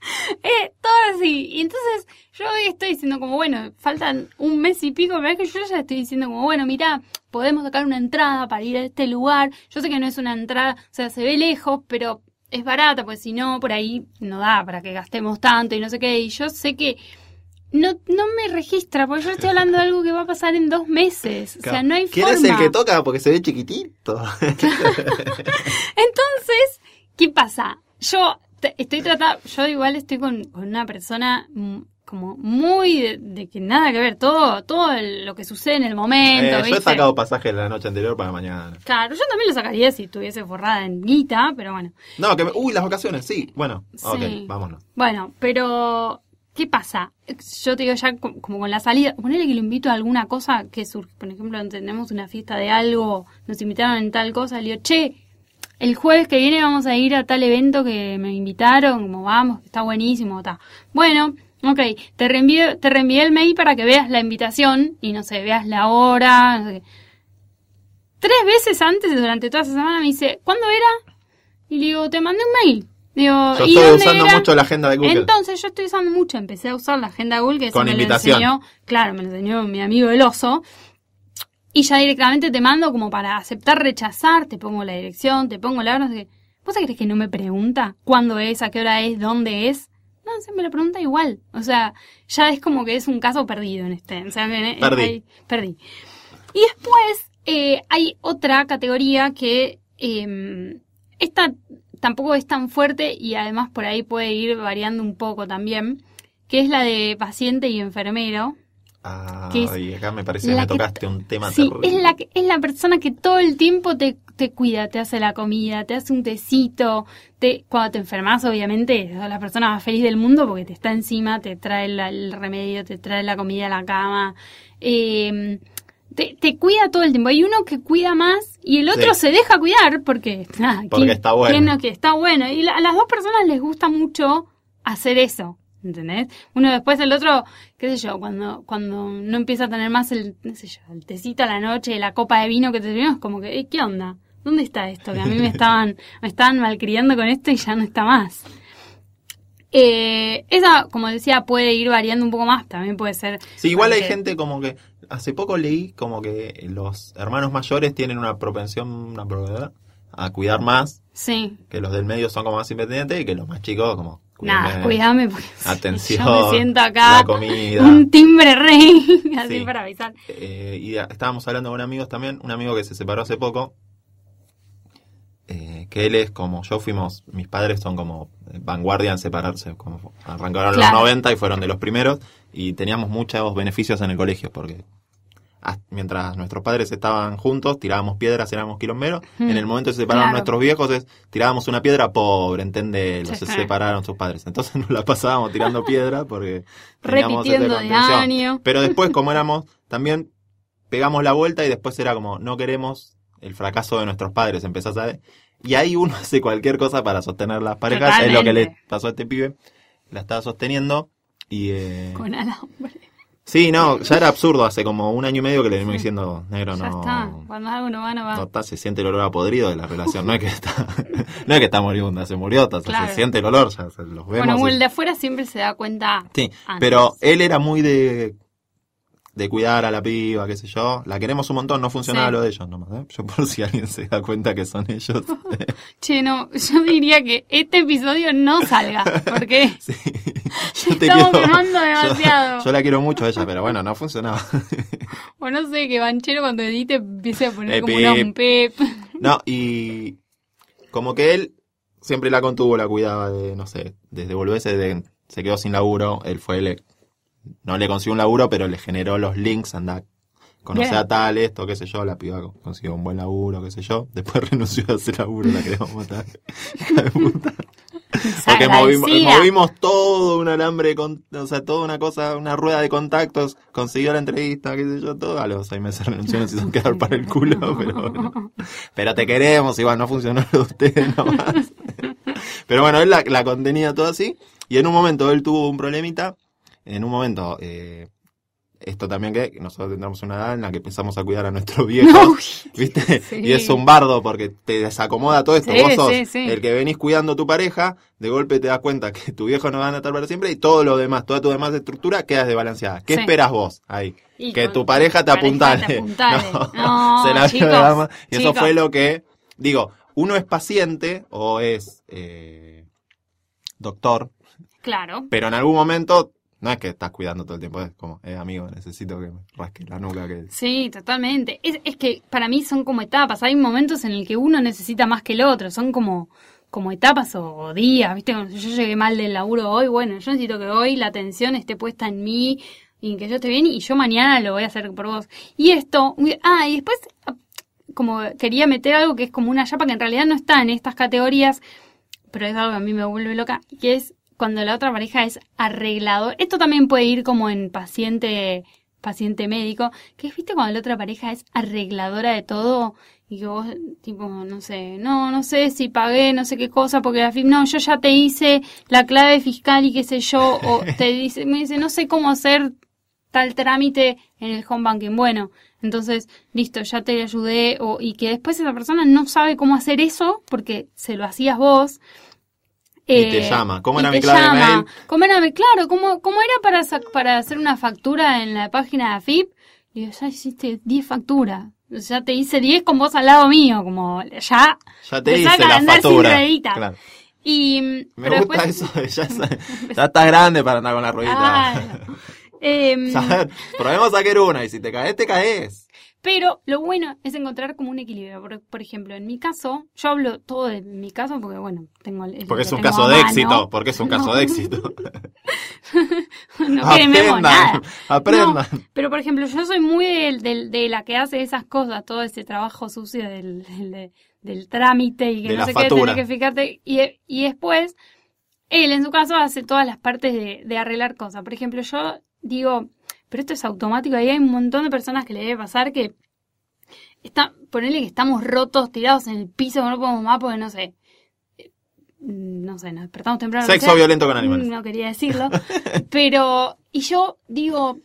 <laughs> Eh, todo así. Y entonces yo hoy estoy diciendo como, bueno, faltan un mes y pico, pero es que yo ya estoy diciendo como, bueno, mira, podemos sacar una entrada para ir a este lugar. Yo sé que no es una entrada, o sea, se ve lejos, pero es barata, pues si no, por ahí no da para que gastemos tanto y no sé qué. Y yo sé que no, no me registra, porque yo estoy hablando de algo que va a pasar en dos meses. O sea, no hay ¿Quién forma. es el que toca? Porque se ve chiquitito. <laughs> Entonces, ¿qué pasa? Yo estoy tratando, yo igual estoy con, con una persona como muy de, de que nada que ver, todo, todo el- lo que sucede en el momento. Eh, yo he sacado pasajes la noche anterior para mañana. Claro, yo también lo sacaría si estuviese forrada en guita, pero bueno. No, que me... Uy, las vacaciones, sí. Bueno, Sí. ok, vámonos. Bueno, pero ¿qué pasa? Yo te digo ya co- como con la salida, ponele que lo invito a alguna cosa que surge, por ejemplo, tenemos una fiesta de algo, nos invitaron en tal cosa, le digo, che, el jueves que viene vamos a ir a tal evento que me invitaron, como vamos, está buenísimo, está. Bueno, ok, te reenvío, te reenvié el mail para que veas la invitación y no sé, veas la hora. no sé qué. Tres veces antes, durante toda esa semana, me dice, ¿cuándo era? Y le digo, te mandé un mail. Digo, Yo ¿y estoy dónde usando era? mucho la agenda de Google. Entonces yo estoy usando mucho, empecé a usar la agenda Google, que Con me invitación. lo enseñó, claro, me lo enseñó mi amigo el oso. Y ya directamente te mando como para aceptar, rechazar, te pongo la dirección, te pongo la hora, no sé qué. ¿Vos crees que no me pregunta cuándo es, a qué hora es, dónde es? No, se me lo pregunta igual. O sea, ya es como que es un caso perdido en este. O sea, que- Perdí. perdí. Y después eh, hay otra categoría que eh, esta tampoco es tan fuerte y además por ahí puede ir variando un poco también, que es la de paciente y enfermero. Ah, es y acá me parece que me tocaste un tema Sí, terrible. es la, es persona que todo el tiempo te, te cuida, te hace la comida, te hace un tecito. Te, cuando te enfermas, obviamente, sos la persona más feliz del mundo porque te está encima, te trae la- el remedio, te trae la comida a la cama. Eh, te, te cuida todo el tiempo. Hay uno que cuida más y el otro Sí. se deja cuidar porque, <laughs> ah, Porque ¿quién- está bueno. que está bueno? Y la- a las dos personas les gusta mucho hacer eso. ¿Entendés? Uno después el otro, qué sé yo, cuando, cuando no empieza a tener más el, no sé yo, el tecito a la noche, la copa de vino que te es como que, "Eh, ¿qué onda? ¿Dónde está esto? Que a mí me <laughs> estaban, me estaban malcriando con esto y ya no está más. Eh, esa, como decía, puede ir variando un poco más, también puede ser. Sí, igual hay gente como que... Hace poco leí como que los hermanos mayores tienen una propensión una propensión a cuidar más, Sí. que los del medio son como más independientes y que los más chicos como... Nada, cuídame, porque <laughs> Atención, yo me siento acá la comida. un timbre rey, <laughs> así Sí. para avisar. Eh, y estábamos hablando con amigos también, un amigo que se separó hace poco, eh, que él es como, yo fuimos, mis padres son como eh, vanguardia en separarse, como arrancaron Claro. los 90 y fueron de los primeros, y teníamos muchos beneficios en el colegio, porque mientras nuestros padres estaban juntos, tirábamos piedras, éramos quilomberos, Mm, en el momento que se separaron claro. nuestros viejos, es, tirábamos una piedra pobre, entendelo, Sí, se separaron sus padres, entonces nos la pasábamos tirando <laughs> piedra porque Repitiendo de año. Pero después, <laughs> como éramos, también pegamos la vuelta y después era como, no queremos el fracaso de nuestros padres, empezás a... Y ahí uno <laughs> hace cualquier cosa para sostener las parejas, es lo que le pasó a este pibe, la estaba sosteniendo y... eh, Con alambre. Sí, no, ya era absurdo, hace como un año y medio que le venimos diciendo, negro, Ya no... está. Cuando algo no va, no va. No está, se siente el olor a podrido de la relación, no es que está, <laughs> no es que está moribunda, se murió, Claro. se siente el olor, ya se- los vemos. bueno, el de afuera siempre se da cuenta. Sí, antes. pero él era muy de de cuidar a la piba, qué sé yo. La queremos un montón, no funcionaba Sí. lo de ellos nomás. ¿eh? Yo por si alguien se da cuenta que son ellos. <laughs> Che, no, yo diría que este episodio no salga, porque <laughs> sí. <laughs> estamos quemando yo- demasiado. Yo, la quiero mucho a ella, pero bueno, no funcionaba. o no sé, que Banchero cuando edite empiece a poner Eh, como un pep. no, y como que él siempre la contuvo, la cuidaba de, no sé, desde volverse, de, se quedó sin laburo, él fue, le, no le consiguió un laburo, pero le generó los links, anda, conoce a tal, esto, qué sé yo, la piba consiguió un buen laburo, qué sé yo, después <laughs> renunció a ese laburo, la queremos matar. <laughs> <laughs> Porque movimos, movimos todo un alambre, con, o sea, toda una cosa, una rueda de contactos, consiguió la entrevista, qué sé yo, todo, a los seis meses renunció, nos hizo quedar para el culo, pero bueno. Pero te queremos, igual no funcionó lo de ustedes nomás. Pero bueno, él la, la contenía todo así, y en un momento él tuvo un problemita, en un momento, eh, esto también que nosotros tendremos una edad en la que empezamos a cuidar a nuestros viejos, <laughs> No, ¿viste? Sí. Y es un bardo porque te desacomoda todo esto. Sí, Vos sos sí, el que venís cuidando a tu pareja, de golpe te das cuenta que tu viejo no va a estar para siempre y todo lo demás, toda tu demás estructura queda desbalanceada. ¿Qué esperas vos ahí? Y que tu pareja te pareja apuntale. te <laughs> apuntale. No, <laughs> No, se la chicos, dama. Y eso fue lo que, digo, uno es paciente o es eh, doctor, Claro. pero en algún momento no es que estás cuidando todo el tiempo, es como, eh, amigo, necesito que me rasque la nuca. que Sí, totalmente. Es, es que para mí son como etapas. Hay momentos en el que uno necesita más que el otro. Son como, como etapas o días. ¿Viste? Yo llegué mal del laburo hoy, bueno, yo necesito que hoy la atención esté puesta en mí y que yo esté bien y yo mañana lo voy a hacer por vos. Y esto, ah, y después, ah, como quería meter algo que es como una chapa que en realidad no está en estas categorías, pero es algo que a mí me vuelve loca, que es cuando la otra pareja es arreglado. Esto también puede ir como en paciente paciente médico, que es, viste, cuando la otra pareja es arregladora de todo y que vos, tipo, no sé, no, no sé si pagué no sé qué cosa porque la FIP, no, yo ya te hice la clave fiscal y qué sé yo, o <laughs> te dice, me dice, no sé cómo hacer tal trámite en el home banking. Bueno, entonces, listo, ya te ayudé, o, y que después esa persona no sabe cómo hacer eso porque se lo hacías vos. Y te Eh, llama. ¿Cómo era mi clave de llama. mail? ¿Cómo era mi- claro, ¿cómo, cómo era para, para hacer una factura en la página de AFIP? Y digo, ya hiciste 10 facturas. Ya te hice 10 con vos al lado mío, como ya. Ya te hice la factura. ruedita. Claro. Y, Me pero gusta después- eso. de <laughs> Ya, <laughs> ya estás grande para andar con la ruedita. ¿Sabes? <laughs> Probemos a sacar una y si te caes, te caes. Pero lo bueno es encontrar como un equilibrio. Por, por ejemplo, en mi caso, yo hablo todo de mi caso porque, bueno, tengo el. Porque es un caso de éxito. Porque es un caso de <laughs> éxito. <laughs> no quememos nada. aprendan. No, pero por ejemplo, yo soy muy de, la que hace esas cosas, todo ese trabajo sucio del, del, del trámite y que De no la sé qué, tenés que fijarte. Y, y después, él en su caso hace todas las partes de, de arreglar cosas. Por ejemplo, yo digo, pero esto es automático, ahí hay un montón de personas que le debe pasar que está, ponerle que estamos rotos, tirados en el piso, no podemos más porque no sé. eh, No sé, nos despertamos temprano. Sexo violento con animales. No quería decirlo. <laughs> pero, y yo digo,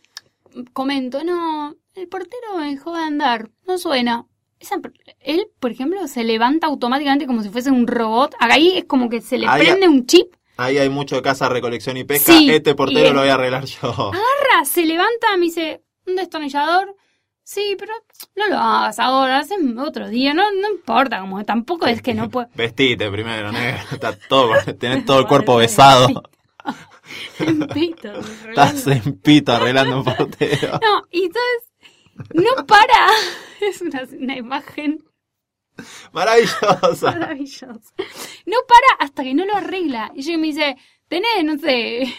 comento, no, el portero me dejó de andar, no suena. Esa él, por ejemplo, se levanta automáticamente como si fuese un robot. Ahí es como que se le Ahí- prende un chip, Ahí hay mucho de casa, recolección y pesca. Sí, este portero lo voy a arreglar yo. agarra, se levanta, me dice, un destornillador. Sí, pero no lo hagas ahora, hacen otro día, no, no importa, como tampoco es que no puedo. Vestite primero, negro. Está todo, <laughs> tenés todo el cuerpo besado. <laughs> En pito, <laughs> Estás en pito arreglando un portero. No, y entonces no para. Es una, una imagen <laughs> Maravillosa. maravillosa. No para hasta que no lo arregla. Y yo me dice, tenés, no sé.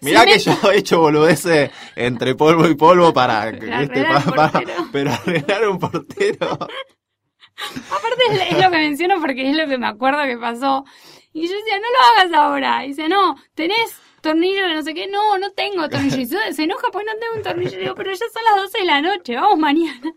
Mirá que cemento". yo he hecho boludeces entre polvo y polvo para, que- Para ¿viste? arreglar pero arreglar un portero. <laughs> Aparte es, es lo que menciono porque es lo que me acuerdo que pasó. Y yo decía, no lo hagas ahora. Y dice, no, tenés tornillo de no sé qué. No, no tengo tornillo. Y se se enoja pues no tengo un tornillo. Y digo, pero ya son las 12 de la noche, vamos mañana. <laughs>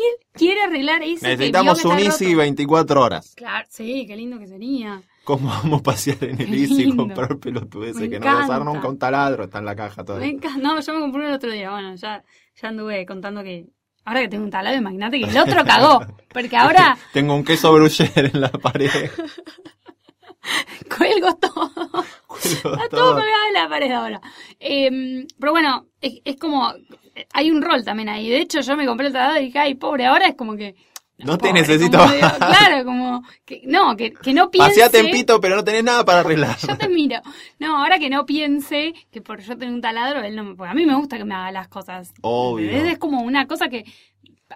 Y él quiere arreglar eso. que Necesitamos un que está Easy roto. 24 horas. Claro, sí, qué lindo que sería. ¿Cómo vamos a pasear en el Easy y lindo. comprar pelotudeces Me que no vas a usar encanta. nunca un taladro? Está en la caja Me todavía. encanta. No, yo me compré el otro día. Bueno, ya, ya anduve contando que. Ahora que tengo un taladro, imagínate que el otro cagó. Porque <laughs> ahora Tengo un queso bruller en la pared. <laughs> <laughs> cuelgo todo. Cuelgo Está todo colgado en la pared ahora. Eh, pero bueno, es, es como. Hay un rol también ahí. De hecho, yo me compré el taladro y dije, ay, pobre, ahora es como que. No te pobre, necesito como digo, más. <laughs> Claro, como. Que, no, que, que no piense. Paseate en pito, pero no tenés nada para arreglar. Yo te miro. No, ahora que no piense que por yo tener un taladro, él no me. Porque a mí me gusta que me haga las cosas. Obvio. Es como una cosa que.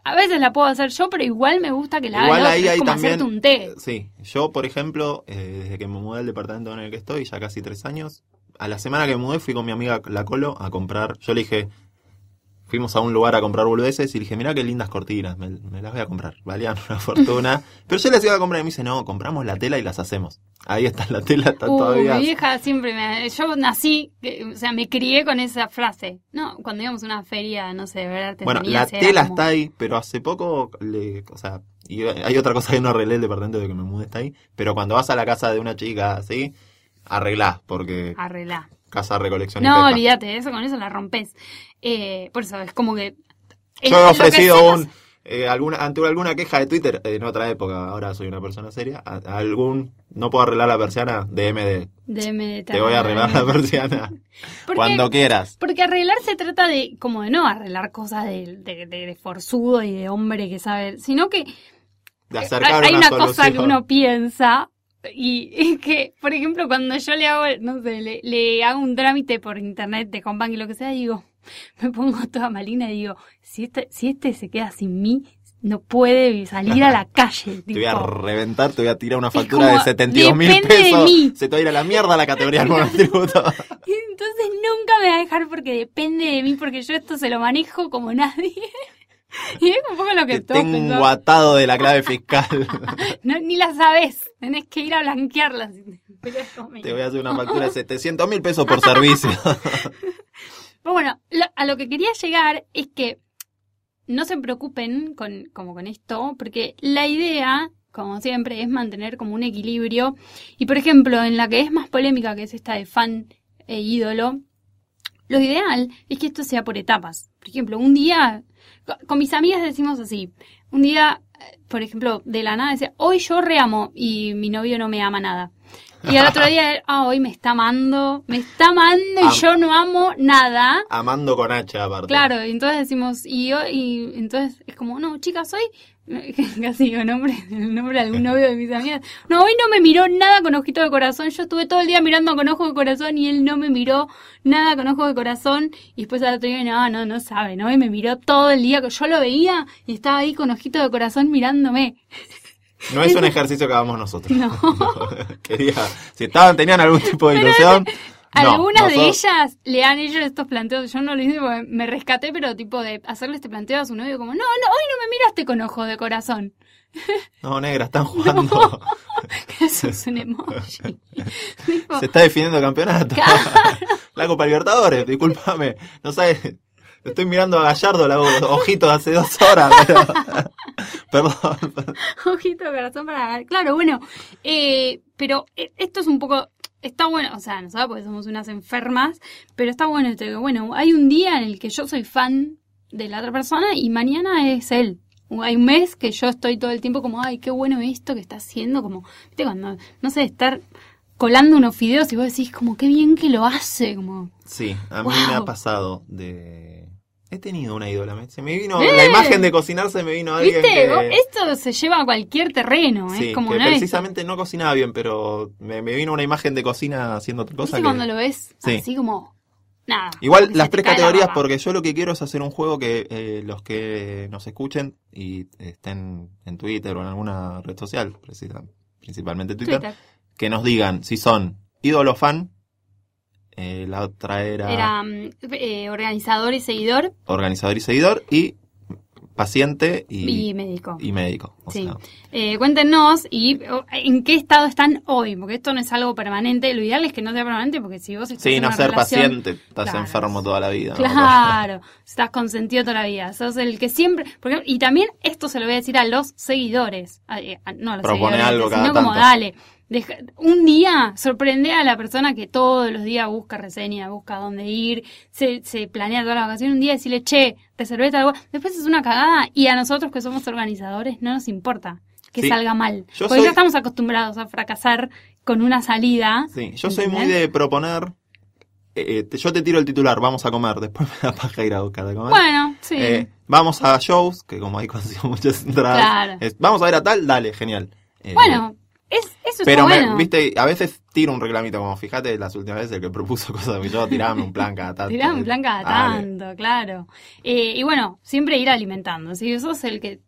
A veces la puedo hacer yo, pero igual me gusta que la haga Igual otro. ahí es como también. hacerte un té. Sí, yo, por ejemplo, eh, desde que me mudé al departamento en el que estoy, ya casi tres años, a la semana que me mudé fui con mi amiga La Colo a comprar. Yo le dije, fuimos a un lugar a comprar boludeces y dije, mira qué lindas cortinas, me, me las voy a comprar. Valían <laughs> una fortuna. Pero yo les iba a comprar y me dice, no, compramos la tela y las hacemos. Ahí está la tela, está Uh, todavía. mi vieja siempre me... Yo nací, o sea, me crié con esa frase. No, cuando íbamos a una feria, no sé, de ver Bueno, la tela como- está ahí, pero hace poco, le, o sea, y hay otra cosa que no arreglé el departamento de que me mudé está ahí, pero cuando vas a la casa de una chica así, arreglás, porque Arreglá. Casa recolección y No, olvídate, eso con eso la rompes. Eh, por eso, es como que... es- Yo he ofrecido un, eh, alguna, ante alguna queja de Twitter, en otra época, ahora soy una persona seria, a- a algún, no puedo arreglar la persiana, DM Deme te voy a arreglar la <laughs> persiana Porque- cuando quieras. Porque arreglar se trata de, como de no arreglar cosas de, de, de- de forzudo y de hombre que sabe, sino que De hay, acercar hay una, una cosa que uno piensa y <laughs> es que, por ejemplo, cuando yo le hago, no sé, le, le hago un trámite por internet de Combank y lo que sea, digo, <laughs> me pongo toda malina y digo, si este, si este se queda sin mí, no puede salir a la <laughs> calle. Te voy a tipo. reventar, te voy a tirar una factura como, de 72 mil depende de pesos. mí. Se te va a ir a la mierda la categoría del monotributo. Entonces nunca me va a dejar porque depende de mí, porque yo esto se lo manejo como nadie. <laughs> Y es un poco lo que Te tengo pensamos. atado de la clave fiscal. <laughs> No, ni la sabes, tenés que ir a blanquearla. <laughs> Te voy a hacer una factura de 700 mil pesos por servicio. Pero bueno, lo- a lo que quería llegar es que no se preocupen con, como con esto, porque la idea, como siempre, es mantener como un equilibrio. Y por ejemplo, en la que es más polémica, que es esta de fan e ídolo, lo ideal es que esto sea por etapas. Por ejemplo, un día, con mis amigas decimos así, un día, por ejemplo, de la nada decía, hoy yo reamo y mi novio no me ama nada. Y al otro día, ah, hoy me está amando, me está amando y Am- yo no amo nada. Amando con H aparte. Claro, y entonces decimos, y hoy, y entonces es como, no, chicas, hoy, <laughs> casi digo nombre, el nombre de algún novio de mis amigas, no, hoy no me miró nada con ojito de corazón, yo estuve todo el día mirando con ojo de corazón y él no me miró nada con ojo de corazón, y después al otro día, no, no, no sabe, ¿no? Y me miró todo el día, que yo lo veía y estaba ahí con ojito de corazón mirándome. No es un <laughs> ejercicio que hagamos nosotros. No. <laughs> Quería, si estaban, tenían algún tipo de ilusión. No, Algunas de ellas le han hecho estos planteos. Yo no lo hice porque me rescaté, pero tipo de hacerle este planteo a su novio como, no, no, hoy no me miraste con ojo de corazón. <laughs> No, negra, están jugando. Eso es un emoji. <laughs> Tipo, Se está definiendo el campeonato. Claro. <laughs> La Copa Libertadores, discúlpame. No sabes. Estoy mirando a Gallardo, los ojitos hace dos horas, pero. Perdón. ojito de corazón para... Claro, bueno, eh, pero eh, esto es un poco... Está bueno, o sea, nosotros porque somos unas enfermas, pero está bueno esto que, bueno, hay un día en el que yo soy fan de la otra persona y mañana es él. Hay un mes que yo estoy todo el tiempo como, ay, qué bueno esto que está haciendo, como, viste, cuando, no sé, estar colando unos fideos y vos decís como, qué bien que lo hace, como... Sí, a mí Wow. me ha pasado de. He tenido una ídola. Se me vino. ¡Eh! La imagen de cocinar se me vino alguien. ¿Viste? que- Esto se lleva a cualquier terreno, Sí, es como que no es- precisamente no cocinaba bien, pero me, me vino una imagen de cocina haciendo otra cosa. ¿Viste que- cuando lo ves Sí. así como... Nada. Igual las tres la categorías, porque yo lo que quiero es hacer un juego que eh, los que nos escuchen y estén en Twitter o en alguna red social, precisa- principalmente Twitter, Twitter. que nos digan si son ídolo fan, eh, la otra era, Era mm, eh, organizador y seguidor organizador y seguidor, y paciente y, y médico. y médico. O Sí. sea, Eh, cuéntenos y en qué estado están hoy, porque esto no es algo permanente. Lo ideal es que no sea permanente, porque si vos estás sí, en no una ser relación- paciente, estás Claro. enfermo toda la vida. ¿no? Claro, estás consentido toda la vida. Sos el que siempre. Porque, y también esto se lo voy a decir a los seguidores. a- a- no a los Propone seguidores, algo cada sino como tanto. dale. deja- un día sorprende a la persona que todos los días busca reseña, busca dónde ir, se, se planea toda la vacación. Un día decirle, che, reservé tal algo. Después es una cagada y a nosotros que somos organizadores no nos importa que Sí. salga mal. Yo porque soy- ya estamos acostumbrados a fracasar con una salida. Sí, yo soy muy de proponer. eh, te- yo te tiro el titular, vamos a comer, después <laughs> me da paja ir a buscar de comer. Bueno, sí. Eh, vamos a shows, que como ahí consigo <laughs> muchas entradas. Claro. Es, vamos a ver a tal, dale, genial. Eh, bueno, es, eso pero está me- bueno. viste, a veces tiro un reclamito, como fíjate las últimas veces el que propuso <laughs> cosas que yo tirame un plan cada tanto. Tirá un plan cada Dale. tanto, claro. Eh, y bueno, siempre ir alimentando. Si sos el que,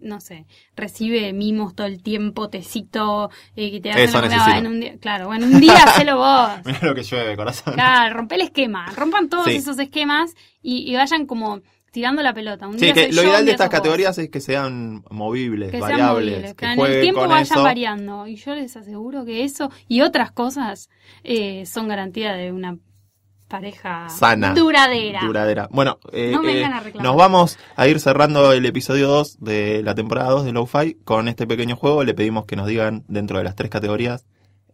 no sé, recibe mimos todo el tiempo, tecito, eh, que te hacen necesito. en un día. Claro, bueno, un día hacelo vos. <laughs> Mira lo que llueve, corazón. Claro, rompe el esquema. Rompan todos Sí. esos esquemas y, y vayan como tirando la pelota. Un Sí, día que lo yo, ideal de estas vos. categorías es que sean movibles, que sean variables, móviles, que que en el tiempo vayan eso. variando. Y yo les aseguro que eso y otras cosas eh, son garantía de una pareja Sana. duradera. Duradera. Bueno, eh, No eh, a nos vamos a ir cerrando el episodio 2 de la temporada 2 de Lo-Fi con este pequeño juego. Le pedimos que nos digan dentro de las tres categorías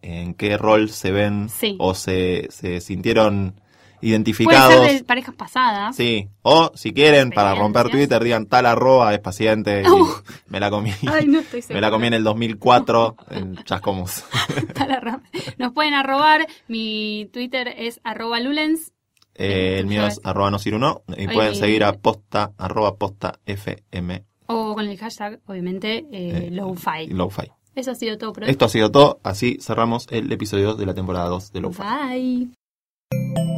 en qué rol se ven Sí. o se, se sintieron Identificados. ser de parejas pasadas. Sí, o si quieren, para romper. Twitter, digan tal arroba es paciente. y Uh. me la comí. Ay, no estoy <laughs> Me la comí en el 2004 en <laughs> Nos pueden arrobar. Mi Twitter es arroba lulens. Eh, el mío es arroba no ciruno, y pueden seguir a posta arroba posta fm O con el hashtag, obviamente, eh, Eh, lowfi. Lo-Fi. Eso ha sido todo. Esto ha sido todo, así cerramos el episodio 2 de la temporada 2 de Lo-Fi. Bye.